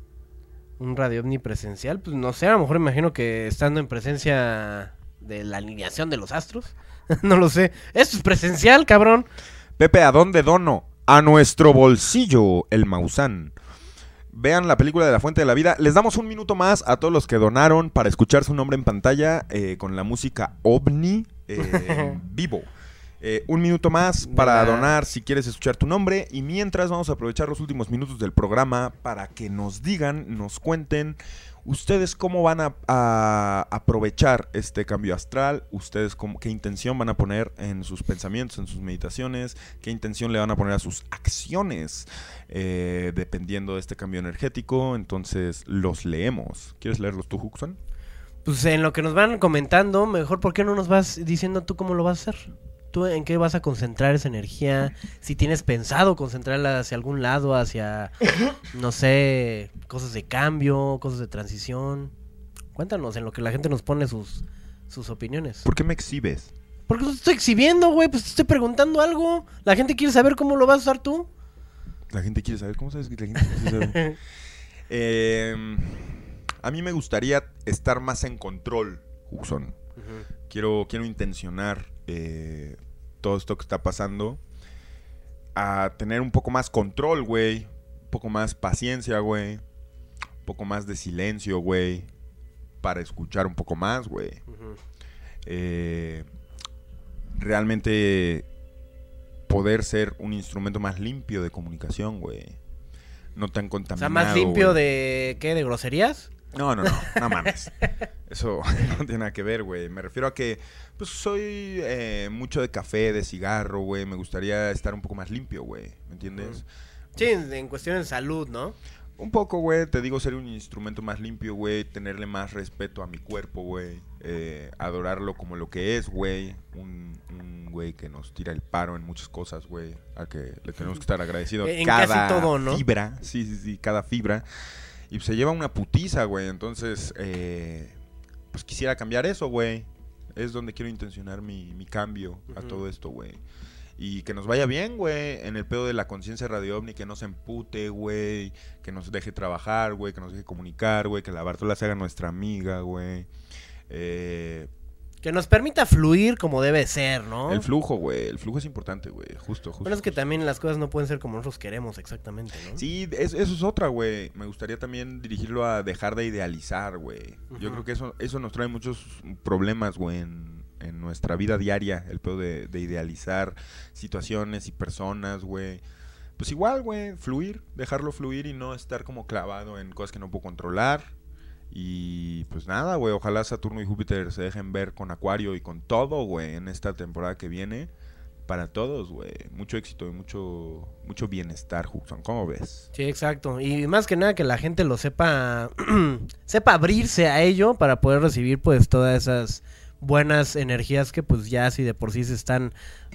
S2: ¿Un radio ovni presencial? Pues no sé, a lo mejor imagino que estando en presencia de la alineación de los astros. no lo sé. Esto es presencial, cabrón.
S1: Pepe, ¿a dónde dono? A nuestro bolsillo, el Mausán. Vean la película de La Fuente de la Vida. Les damos un minuto más a todos los que donaron para escuchar su nombre en pantalla eh, con la música OVNI eh, en vivo. Eh, un minuto más para donar si quieres escuchar tu nombre. Y mientras vamos a aprovechar los últimos minutos del programa para que nos digan, nos cuenten ustedes cómo van a, a aprovechar este cambio astral, ustedes cómo- qué intención van a poner en sus pensamientos, en sus meditaciones, qué intención le van a poner a sus acciones, eh, dependiendo de este cambio energético. Entonces los leemos. ¿Quieres leerlos tú, Huxon?
S2: Pues en lo que nos van comentando, mejor ¿por qué no nos vas diciendo tú cómo lo vas a hacer? ¿Tú en qué vas a concentrar esa energía? Si tienes pensado concentrarla hacia algún lado, hacia, no sé, cosas de cambio, cosas de transición. Cuéntanos en lo que la gente nos pone sus, sus opiniones.
S1: ¿Por qué me exhibes?
S2: Porque te estoy exhibiendo, güey, pues te estoy preguntando algo. La gente quiere saber cómo lo vas a usar tú.
S1: La gente quiere saber. ¿Cómo sabes que la gente quiere saber? Eh, a mí me gustaría estar más en control, Huxon. Quiero, quiero intencionar eh, todo esto que está pasando a tener un poco más control, güey. Un poco más paciencia, güey. Un poco más de silencio, güey. Para escuchar un poco más, güey. Eh, realmente poder ser un instrumento más limpio de comunicación, güey. No tan
S2: O
S1: contaminado.
S2: sea, más limpio
S1: güey.
S2: de, ¿qué? ¿De groserías?
S1: No, no, no, no mames. Eso no tiene nada que ver, güey. Me refiero a que, pues, soy eh, mucho de café, de cigarro, güey. Me gustaría estar un poco más limpio, güey. ¿Me entiendes?
S2: Sí, en, cuestión de salud, ¿no?
S1: Un poco, güey. Te digo, ser un instrumento más limpio, güey. Tenerle más respeto a mi cuerpo, güey. eh, adorarlo como lo que es, güey. Un, un güey que nos tira el paro en muchas cosas, güey. A que le tenemos que estar agradecido.
S2: En
S1: cada
S2: casi todo, ¿no?
S1: fibra. Sí, sí, sí. Cada fibra. Y se lleva una putiza, güey. Entonces, eh, pues quisiera cambiar eso, güey. Es donde quiero intencionar mi, mi cambio a todo esto, güey. Y que nos vaya bien, güey, en el pedo de la conciencia radio ovni, que no se empute, güey, que nos deje trabajar, güey, que nos deje comunicar, güey, que la Bartola se haga nuestra amiga, güey. Eh,
S2: Que nos permita fluir como debe ser, ¿no?
S1: El flujo, güey, el flujo es importante, güey, justo, justo.
S2: Bueno, es que
S1: justo.
S2: también las cosas no pueden ser como nosotros queremos exactamente, ¿no?
S1: Sí, es- eso es otra, güey. Me gustaría también dirigirlo a dejar de idealizar, güey. Yo creo que eso, eso nos trae muchos problemas, güey, en, en nuestra vida diaria. El pedo de, de idealizar situaciones y personas, güey. Pues igual, güey, fluir, dejarlo fluir y no estar como clavado en cosas que no puedo controlar. Y pues nada, güey, ojalá Saturno y Júpiter se dejen ver con Acuario y con todo, güey, en esta temporada que viene. Para todos, güey. Mucho éxito y mucho, mucho bienestar, Huxon. ¿Cómo ves?
S2: Sí, exacto. Y más que nada que la gente lo sepa, sepa abrirse a ello para poder recibir pues todas esas buenas energías que pues ya si de por sí se están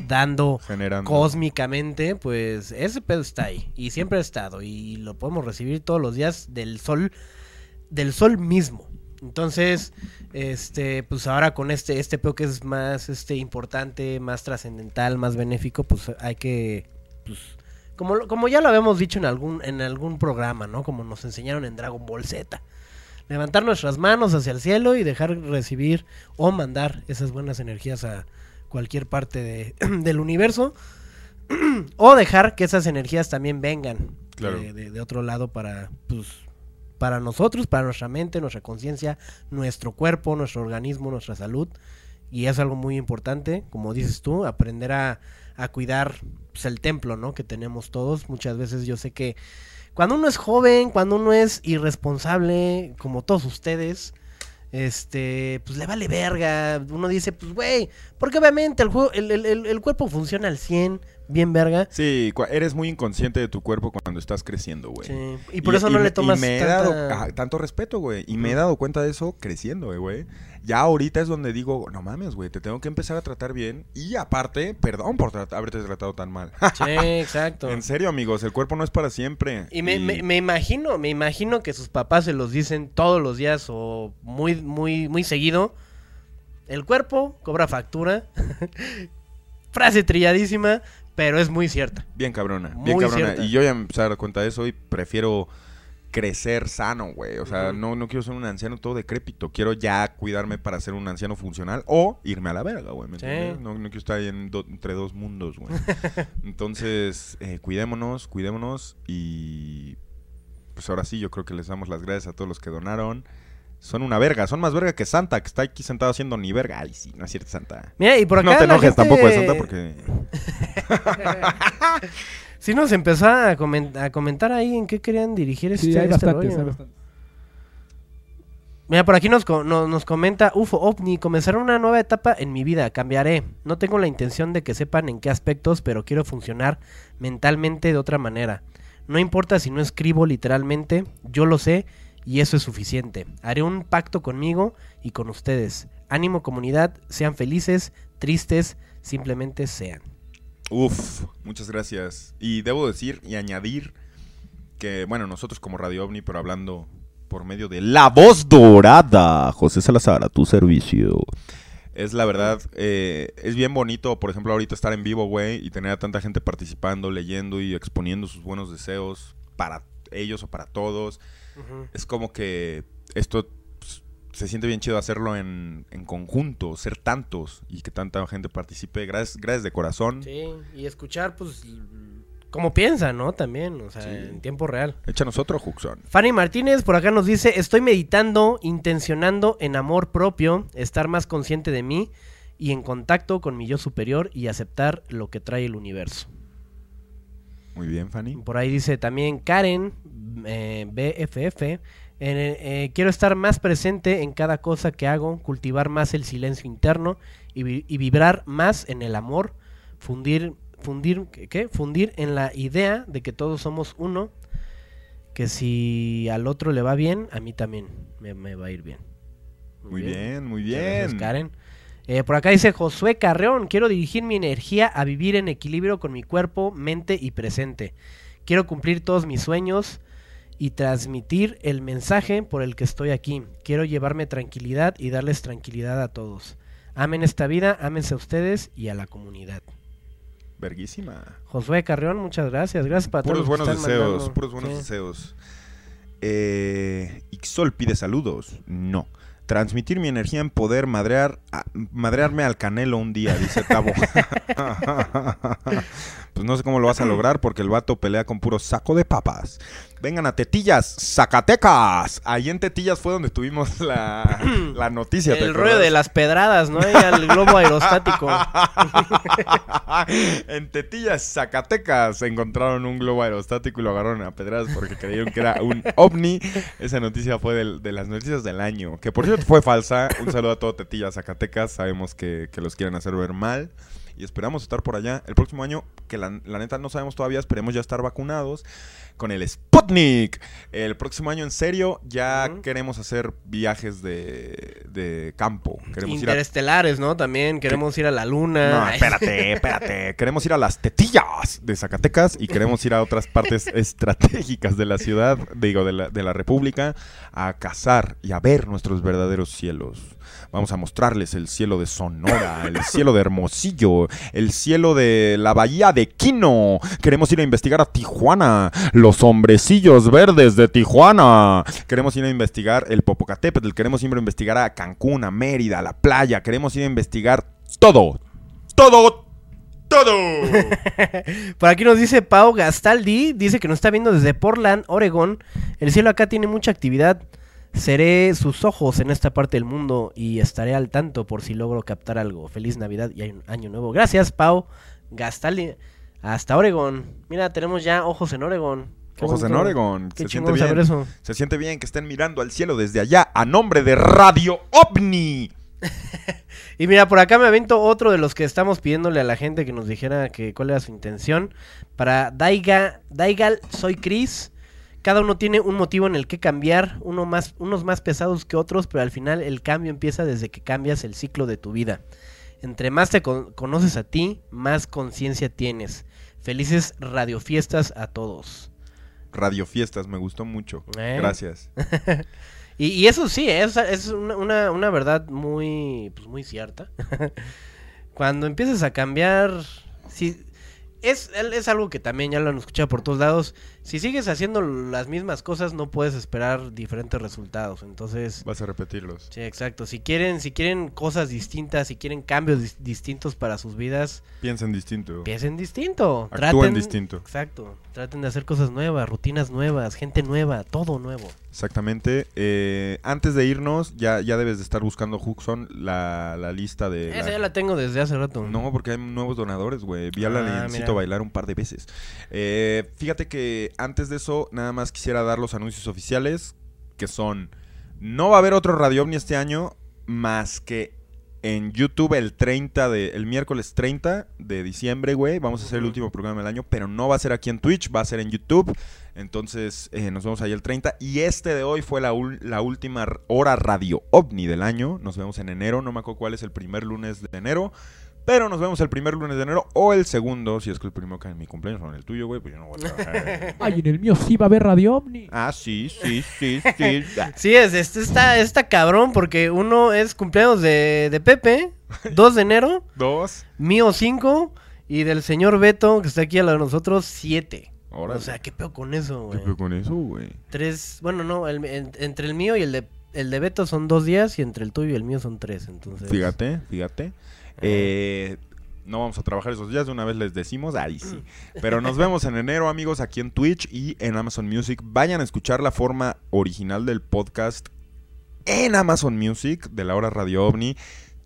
S2: dando
S1: Generando.
S2: cósmicamente, pues ese pedo está ahí y siempre ha estado y lo podemos recibir todos los días del sol, del sol mismo. Entonces, este, pues ahora con este, este pedo que es más este importante, más trascendental, más benéfico, pues hay que, pues, como, como ya lo habíamos dicho en algún, en algún programa, ¿no? Como nos enseñaron en Dragon Ball Z. Levantar nuestras manos hacia el cielo y dejar recibir o mandar esas buenas energías a cualquier parte de- del universo. o dejar que esas energías también vengan
S1: Claro.
S2: de, de- de otro lado para, pues, para nosotros, para nuestra mente, nuestra conciencia, nuestro cuerpo, nuestro organismo, nuestra salud. Y es algo muy importante, como dices tú, aprender a, cuidar pues, el templo, ¿no? Que tenemos todos. Muchas veces yo sé que cuando uno es joven, cuando uno es irresponsable, como todos ustedes, este, pues le vale verga. Uno dice, pues güey, porque obviamente el, juego, el, el- el- el cuerpo funciona al 100, bien verga.
S1: Sí, eres muy inconsciente de tu cuerpo cuando estás creciendo, güey.
S2: Sí, Y por eso no le tomas
S1: y me he
S2: tanta-
S1: dado ajá, tanto respeto, güey. Y me he dado cuenta de eso creciendo, eh, güey. Ya ahorita es donde digo, no mames, güey, te tengo que empezar a tratar bien. Y aparte, perdón por tra- haberte tratado tan mal.
S2: Sí, exacto.
S1: en serio, amigos, el cuerpo no es para siempre.
S2: Y me, me- me imagino, me imagino que sus papás se los dicen todos los días o muy, muy, muy seguido. El cuerpo cobra factura. Frase trilladísima, pero es muy cierta.
S1: Bien cabrona,
S2: Muy
S1: bien cabrona.
S2: cierta.
S1: Y yo ya me empecé a dar cuenta de eso y prefiero crecer sano, güey. O sea, no, no quiero ser un anciano todo decrépito. Quiero ya cuidarme para ser un anciano funcional o irme a la verga, güey. ¿me
S2: Sí.
S1: entiendes? No, no quiero estar ahí en do- entre dos mundos, güey. Entonces, eh, cuidémonos, cuidémonos y pues ahora sí, yo creo que les damos las gracias a todos los que donaron. Son una verga, son más verga que Santa, que está aquí sentado haciendo ni verga. Ay, sí, no es cierto, Santa.
S2: Mira, y por acá
S1: no te enojes
S2: gente-
S1: tampoco de Santa porque...
S2: Sí nos empezó a, comen- a comentar ahí en qué querían dirigir este,
S3: Sí, hay
S2: este
S3: bastantes,
S2: rollo.
S3: hay bastantes.
S2: Mira, por aquí nos, co- no- nos comenta UFO OVNI, comenzará una nueva etapa en mi vida, cambiaré. No tengo la intención de que sepan en qué aspectos, pero quiero funcionar mentalmente de otra manera. No importa si no escribo literalmente, yo lo sé y eso es suficiente. Haré un pacto conmigo y con ustedes. Ánimo comunidad, sean felices, tristes, simplemente sean.
S1: Uf, muchas gracias. Y debo decir y añadir que, bueno, nosotros como Radio OVNI, pero hablando por medio de La Voz Dorada, José Salazar, a tu servicio. Es la verdad, eh, es bien bonito, por ejemplo, ahorita estar en vivo, güey, y tener a tanta gente participando, leyendo y exponiendo sus buenos deseos para ellos o para todos. Es como que esto se siente bien chido hacerlo en, en conjunto, ser tantos y que tanta gente participe. Gracias, gracias de corazón.
S2: Sí, y escuchar, pues, cómo piensan, ¿no? También, o sea,
S1: Sí.
S2: en tiempo real.
S1: Échanos otro, Juxon.
S2: Fanny Martínez por acá nos dice, estoy meditando, intencionando en amor propio, estar más consciente de mí y en contacto con mi yo superior y aceptar lo que trae el universo.
S1: Muy bien, Fanny.
S2: Por ahí dice también Karen, eh, BFF, eh, eh, quiero estar más presente en cada cosa que hago, cultivar más el silencio interno y, vi- y vibrar más en el amor, fundir, fundir, ¿qué? Fundir en la idea de que todos somos uno, que si al otro le va bien, a mí también me, me va a ir bien.
S1: Muy bien, muy
S2: Muchas gracias,
S1: bien.
S2: Karen. Eh, por acá dice Josué Carreón, quiero dirigir mi energía a vivir en equilibrio con mi cuerpo, mente y presente. Quiero cumplir todos mis sueños y transmitir el mensaje por el que estoy aquí. Quiero llevarme tranquilidad y darles tranquilidad a todos. Amen esta vida, ámense a ustedes y a la comunidad.
S1: Verguísima.
S2: Josué Carreón, muchas gracias. Gracias para
S1: Puros
S2: todos los que
S1: buenos
S2: están
S1: deseos, puros buenos
S2: Sí.
S1: deseos. Eh, Ixol pide saludos. No. Transmitir mi energía en poder madrear, a- madrearme al canelo un día, dice Tavo. pues no sé cómo lo vas a lograr porque el vato pelea con puro saco de papas. Vengan a Tetillas, Zacatecas. Ahí en Tetillas fue donde tuvimos la, la noticia. ¿te
S2: El rollo
S1: acuerdas?
S2: de las pedradas, ¿no? Y al globo aerostático.
S1: en Tetillas, Zacatecas, encontraron un globo aerostático y lo agarraron a pedradas porque creyeron que era un ovni. Esa noticia fue del- de, las noticias del año, que por cierto fue falsa. Un saludo a todo Tetillas, Zacatecas. Sabemos que, que los quieren hacer ver mal. Y esperamos estar por allá el próximo año, que la, la neta no sabemos todavía, esperemos ya estar vacunados con el Sputnik. El próximo año, en serio, ya queremos hacer viajes de, de campo. Queremos ir a
S2: Interestelares, ¿no? También queremos ir a la luna.
S1: no, espérate, espérate. Queremos ir a las tetillas de Zacatecas y queremos ir a otras partes estratégicas de la ciudad, digo, de la, de la República, a cazar y a ver nuestros verdaderos cielos. Vamos a mostrarles el cielo de Sonora, el cielo de Hermosillo, el cielo de la bahía de Quino. Queremos ir a investigar a Tijuana, los hombrecillos verdes de Tijuana. Queremos ir a investigar el Popocatépetl, queremos ir a investigar a Cancún, a Mérida, a la playa. Queremos ir a investigar todo, todo, todo.
S2: Por aquí nos dice Pau Gastaldi, dice que nos está viendo desde Portland, Oregón. El cielo acá tiene mucha actividad. Seré sus ojos en esta parte del mundo y estaré al tanto por si logro captar algo. Feliz Navidad y año- nuevo. Gracias, Pau Gastaldi. Hasta Oregón. Mira, tenemos ya ojos en Oregón. Qué
S1: Ojos en. Oregon.
S2: Qué
S1: Se siente
S2: chingón
S1: bien.
S2: saber eso.
S1: Se siente bien que estén mirando al cielo desde allá a nombre de Radio OVNI.
S2: Y mira, por acá me avento otro de los que estamos pidiéndole a la gente que nos dijera que cuál era su intención. Para Daiga, Daigal, soy Chris. Cada uno tiene un motivo en el que cambiar, uno más, unos más pesados que otros, pero al final el cambio empieza desde que cambias el ciclo de tu vida. Entre más te con- conoces a ti, más conciencia tienes. Felices radiofiestas a todos.
S1: Radio Fiestas, me gustó mucho.
S2: ¿Eh?
S1: Gracias.
S2: Y, y eso sí, es, es una, una- una verdad muy, pues muy cierta. Cuando empiezas a cambiar, si, es, es algo que también ya lo han escuchado por todos lados. Si sigues haciendo las mismas cosas, no puedes esperar diferentes resultados. Entonces,
S1: Vas a repetirlos.
S2: sí, exacto. Si quieren, si quieren cosas distintas, si quieren cambios dis- distintos para sus vidas,
S1: Piensen distinto.
S2: piensen distinto.
S1: Actúen distinto.
S2: Exacto. Traten de hacer cosas nuevas, rutinas nuevas, gente nueva, todo nuevo.
S1: Exactamente. Eh, antes de irnos, ya, ya debes de estar buscando, Huxon, la, la lista de...
S2: Esa
S1: la-
S2: ya la tengo desde hace rato.
S1: No, porque hay nuevos donadores, güey. Vi a la
S2: Ah,
S1: Leoncito
S2: mira.
S1: bailar un par de veces. Eh, fíjate que antes de eso, nada más quisiera dar los anuncios oficiales, que son... No va a haber otro Radio OVNI este año, más que en YouTube el 30 de... El miércoles 30 de diciembre, güey. Vamos a hacer el último programa del año, pero no va a ser aquí en Twitch, va a ser en YouTube. Entonces, eh, nos vemos ahí el 30. Y este de hoy fue la, la última hora Radio OVNI del año. Nos vemos en enero. No me acuerdo cuál es el primer lunes de enero. Pero nos vemos el primer lunes de enero o el segundo, si es que el primero cae en mi cumpleaños o en el tuyo, güey, pues yo no voy a trabajar.
S3: Ay, en el mío sí va a haber Radio OVNI.
S1: ah, sí, sí, sí, sí.
S2: Sí, es, este está, está cabrón porque uno es cumpleaños de, de Pepe, 2 de enero,
S1: Dos.
S2: mío 5 y del señor Beto, que está aquí a la de nosotros, 7.
S1: Órale.
S2: O sea, ¿qué pedo con eso,
S1: ¿Qué
S2: güey?
S1: pedo con eso, güey?
S2: Tres, bueno, no, el- en- entre el mío y el de, el de Beto son dos días y entre el tuyo y el mío son tres, entonces...
S1: Fíjate, fíjate. Eh, no vamos a trabajar esos días, de una vez les decimos, ahí sí. Pero nos vemos en enero, amigos, aquí en Twitch y en Amazon Music. Vayan a escuchar la forma original del podcast en Amazon Music de la hora Radio OVNI.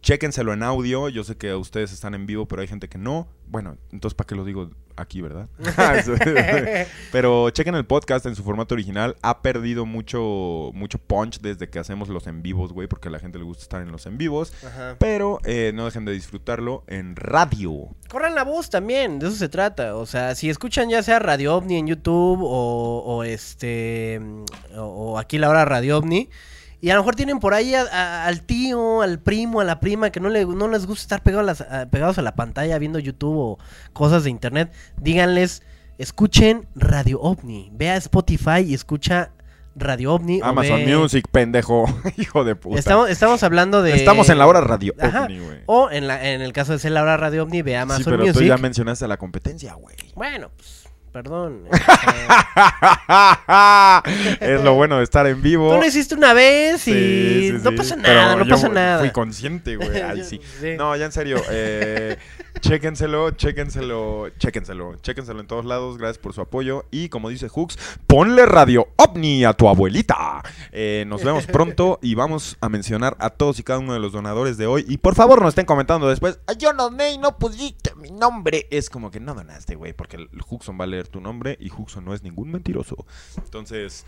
S1: Chéquenselo en audio. Yo sé que ustedes están en vivo, pero hay gente que no. Bueno, entonces, ¿para qué lo digo aquí, verdad? pero chequen el podcast en su formato original. Ha perdido mucho, mucho punch desde que hacemos los en vivos, güey, porque a la gente le gusta estar en los en vivos.
S2: Ajá.
S1: Pero eh, no dejen de disfrutarlo en radio.
S2: Corran la voz también, de eso se trata. O sea, si escuchan ya sea Radio OVNI en YouTube o, o este o, o aquí la hora Radio OVNI y a lo mejor tienen por ahí a- a- al tío, al primo, a la prima que no, le, no les gusta estar pegados a, las- a- pegados a la pantalla viendo YouTube o cosas de internet, díganles, escuchen Radio OVNI, ve a Spotify y escucha Radio OVNI. o
S1: Amazon
S2: ve-
S1: Music, pendejo. Hijo de puta.
S2: Estamos, estamos hablando de...
S1: Estamos en la hora radio
S2: Ajá.
S1: OVNI, güey.
S2: O en, la, en el caso de ser la hora Radio OVNI, ve a Amazon
S1: Sí, pero
S2: Music.
S1: tú ya mencionaste la competencia, güey.
S2: Bueno, pues, perdón.
S1: es lo bueno de estar en vivo.
S2: Tú lo hiciste una vez y
S1: Sí, sí,
S2: no pasa
S1: Pero
S2: nada, no
S1: yo
S2: pasa nada.
S1: Fui consciente, güey. Ay, sí. No, ya en serio. Eh, chéquenselo, chéquenselo, chéquenselo. Chéquenselo en todos lados. Gracias por su apoyo. Y como dice Hooks, ponle radio ovni a tu abuelita. Eh, nos vemos pronto y vamos a mencionar a todos y cada uno de los donadores de hoy. Y por favor, no estén comentando después. "Ay, Yo doné y no pusiste mi nombre. Es como que no donaste, güey. Porque el Huxon va a leer tu nombre y Huxon no es ningún mentiroso. Entonces,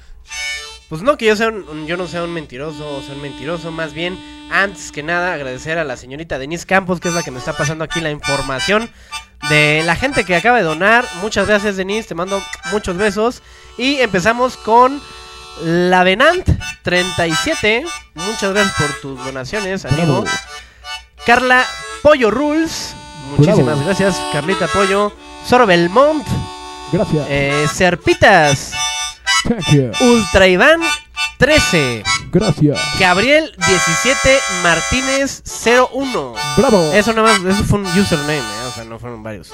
S2: Pues no que yo sea un, un- yo no sea un mentiroso o sea un mentiroso, más bien, antes que nada, agradecer a la señorita Denise Campos, que es la que me está pasando aquí la información de la gente que acaba de donar. Muchas gracias, Denise, te mando muchos besos. Y empezamos con la Venant 37. Muchas gracias por tus donaciones, amigo.
S3: Bravo.
S2: Carla Pollo Rules. Muchísimas
S3: Bravo.
S2: gracias, Carlita Pollo. Soro Belmont.
S3: Gracias.
S2: Eh, Serpitas.
S3: Thank you.
S2: Ultra Iván 13.
S3: Gracias.
S2: Gabriel 17 Martínez 01.
S3: Bravo.
S2: Eso nada más, eso fue un username, eh, o sea, no fueron varios.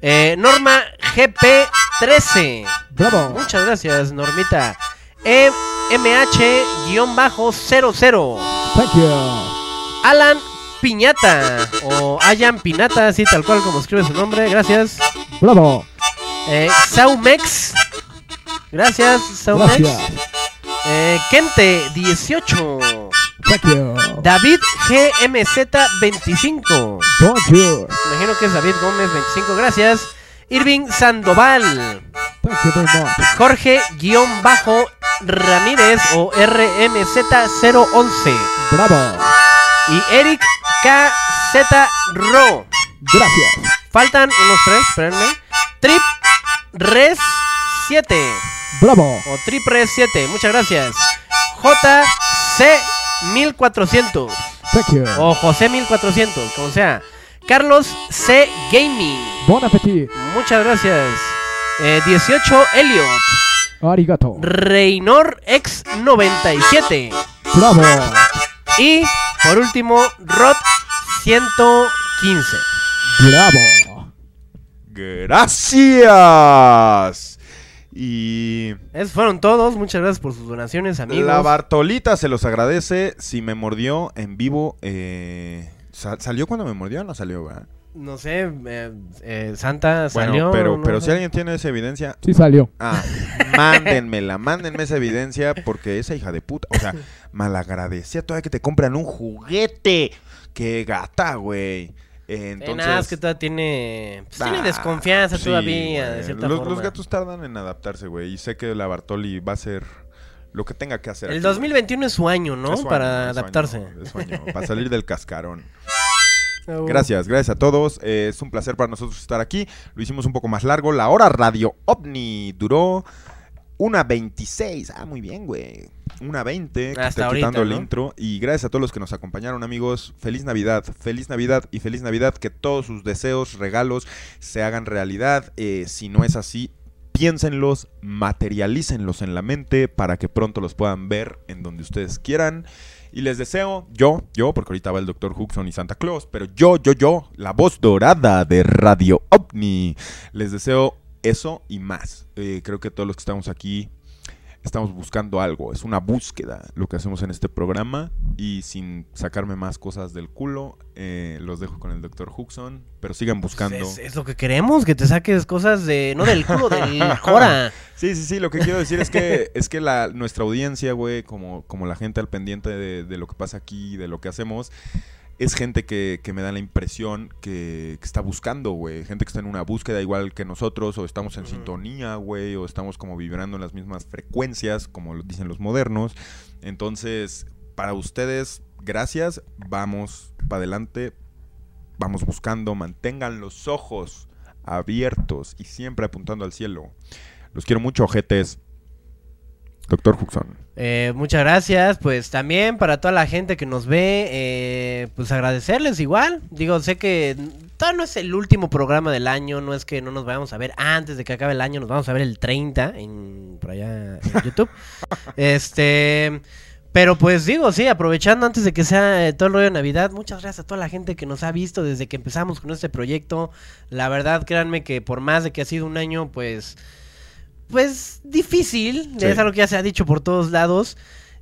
S2: Eh, Norma GP 13.
S3: Bravo.
S2: Muchas gracias, Normita. E MH-00.
S3: Thank you.
S2: Alan Piñata. O Ayan Pinata, así tal cual como escribe su nombre. Gracias.
S3: Bravo.
S2: Eh, Saumex. Gracias, Saumex.
S3: Gracias.
S2: Eh, Kente 18.
S3: Thank you.
S2: David GMZ 25.
S3: Bonjour.
S2: Imagino que es David Gómez 25. Gracias. Irving Sandoval. Jorge-Ramírez o RMZ011.
S3: Bravo.
S2: Y Eric KZ Ro.
S3: Gracias.
S2: Faltan unos tres, espérenme. Trip Res 7.
S3: Bravo.
S2: O Trip Res 7. Muchas gracias. JC 1400.
S3: Thank you.
S2: O José 1400, como sea. Carlos C Gaming.
S3: Bon appetit.
S2: Muchas gracias. Eh, 18 Elliot.
S3: Arigato.
S2: Reynor X 97.
S3: Bravo.
S2: Y por último, Rod 115.
S3: Bravo.
S1: Gracias. Y
S2: Esos fueron todos. Muchas gracias por sus donaciones, amigos.
S1: la Bartolita se los agradece. Si me mordió en vivo, eh, sa- ¿salió cuando me mordió o no salió? verdad?
S2: No sé, eh, eh, Santa
S1: Bueno,
S2: salió.
S1: pero,
S2: no
S1: pero
S2: sé.
S1: si alguien tiene esa evidencia,
S3: Sí salió.
S1: ah, mándenmela, mándenme esa evidencia porque esa hija de puta, o sea, malagradecida todavía que te compran un juguete. Qué gata, güey. Eh,
S2: nada,
S1: Entonces,
S2: es que todavía tiene, pues,
S1: Ah,
S2: tiene desconfianza
S1: sí,
S2: todavía, de cierta
S1: los,
S2: forma.
S1: los gatos tardan en adaptarse, güey. Y sé que la Bartoli va a hacer lo que tenga que hacer.
S2: El
S1: aquí,
S2: 2021 es su año, ¿no?
S1: güey. Es su
S2: Para
S1: año,
S2: adaptarse.
S1: año, es su año, para salir del cascarón.
S2: Oh.
S1: Gracias, gracias a todos. Eh, es un placer para nosotros estar aquí. Lo hicimos un poco más largo. La hora Radio OVNI duró una 26. Ah, muy bien, güey. Una 20. que
S2: Hasta
S1: está
S2: ahorita,
S1: quitando el intro. Y gracias a todos los que nos acompañaron, amigos. Feliz Navidad, feliz Navidad y feliz Navidad. Que todos sus deseos, regalos se hagan realidad. Eh, si no es así, piénsenlos, materialícenlos en la mente para que pronto los puedan ver en donde ustedes quieran. Y les deseo, yo, yo, porque ahorita va el Dr. Huxon y Santa Claus, pero yo, yo, yo, la voz dorada de Radio OVNI, les deseo eso y más. Eh, creo que todos los que estamos aquí estamos buscando algo, es una búsqueda lo que hacemos en este programa y sin sacarme más cosas del culo, eh, los dejo con el Dr. Huxon, pero sigan buscando.
S2: Es, es lo que queremos, que te saques cosas de. No del culo, del Cora.
S1: Sí, sí, sí, lo que quiero decir es que es que la, nuestra audiencia, güey, como, como la gente al pendiente de, de lo que pasa aquí, de lo que hacemos, es gente que, que me da la impresión que, que está buscando, güey. Gente que está en una búsqueda igual que nosotros, o estamos en sintonía, güey, o estamos como vibrando en las mismas frecuencias, como lo dicen los modernos. Entonces, para ustedes, gracias. Vamos para adelante, vamos buscando, mantengan los ojos abiertos y siempre apuntando al cielo. Los quiero mucho, ojetes. Doctor Huxon.
S2: Eh, muchas gracias, pues también para toda la gente que nos ve, eh, pues agradecerles igual. Digo, sé que todavía no es el último programa del año, no es que no nos vayamos a ver antes de que acabe el año, nos vamos a ver el 30 en, por allá en YouTube. este, pero pues digo, sí, aprovechando antes de que sea eh, todo el rollo de Navidad, muchas gracias a toda la gente que nos ha visto desde que empezamos con este proyecto. La verdad, créanme que por más de que ha sido un año, pues pues difícil,
S1: Sí.
S2: es algo que ya se ha dicho por todos lados,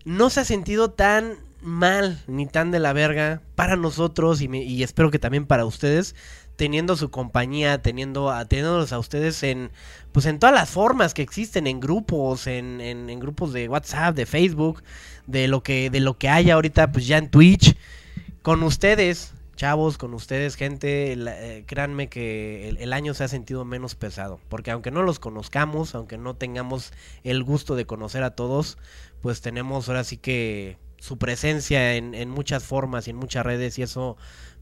S2: no se ha sentido tan mal ni tan de la verga para nosotros y, me- y espero que también para ustedes teniendo su compañía, teniendo teniéndolos a ustedes en pues en todas las formas que existen en grupos, en, en- en grupos de WhatsApp, de Facebook, de lo que de lo que haya ahorita pues ya en Twitch con ustedes, chavos, con ustedes, gente, la- eh, créanme que el, el año se ha sentido menos pesado. Porque aunque no los conozcamos, aunque no tengamos el gusto de conocer a todos, pues tenemos ahora sí que su presencia en, en muchas formas y en muchas redes. Y eso,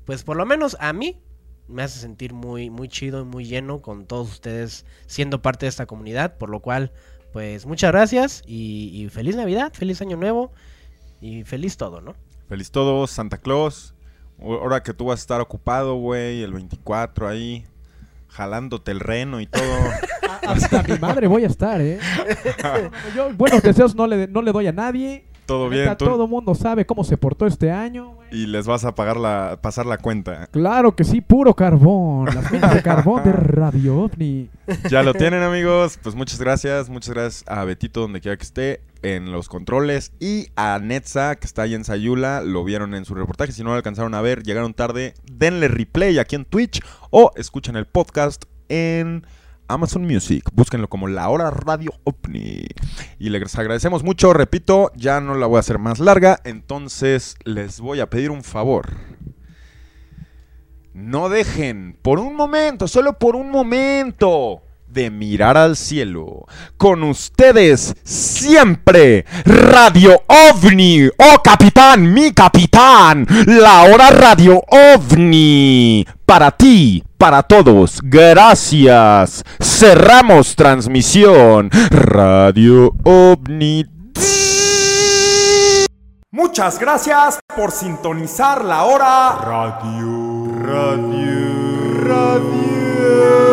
S2: pues por lo menos a mí, me hace sentir muy, muy chido y muy lleno con todos ustedes siendo parte de esta comunidad. Por lo cual, pues muchas gracias y, y feliz Navidad, feliz Año Nuevo y feliz todo, ¿no?
S1: Feliz todo, Santa Claus. Ahora que tú vas a estar ocupado, güey, el 24 ahí, jalándote el reno y todo.
S3: Hasta mi madre voy a estar, ¿eh? Yo buenos deseos no le, no le doy a nadie.
S1: todo bien, tú.
S3: Todo mundo sabe cómo se portó este año. güey.
S1: Y les vas a pagar la, pasar la cuenta.
S3: Claro que sí, puro carbón. Las minas de carbón de Radio OVNI.
S1: Ya lo tienen, amigos. Pues muchas gracias. Muchas gracias a Betito, donde quiera que esté, en los controles. Y a Netza, que está ahí en Sayula. Lo vieron en su reportaje. Si no lo alcanzaron a ver, llegaron tarde. Denle replay aquí en Twitch. O escuchen el podcast en Amazon Music. Búsquenlo como La Hora Radio OVNI. Y les agradecemos mucho. Repito, ya no la voy a hacer más larga. Entonces les voy a pedir un favor. no dejen por un momento, solo por un momento, de mirar al cielo. Con ustedes siempre, Radio OVNI. Oh, capitán, mi capitán. La hora Radio OVNI. Para ti, para todos, gracias. Cerramos transmisión. Radio OVNI.
S11: Muchas gracias por sintonizar la hora Radio. Radio. Radio.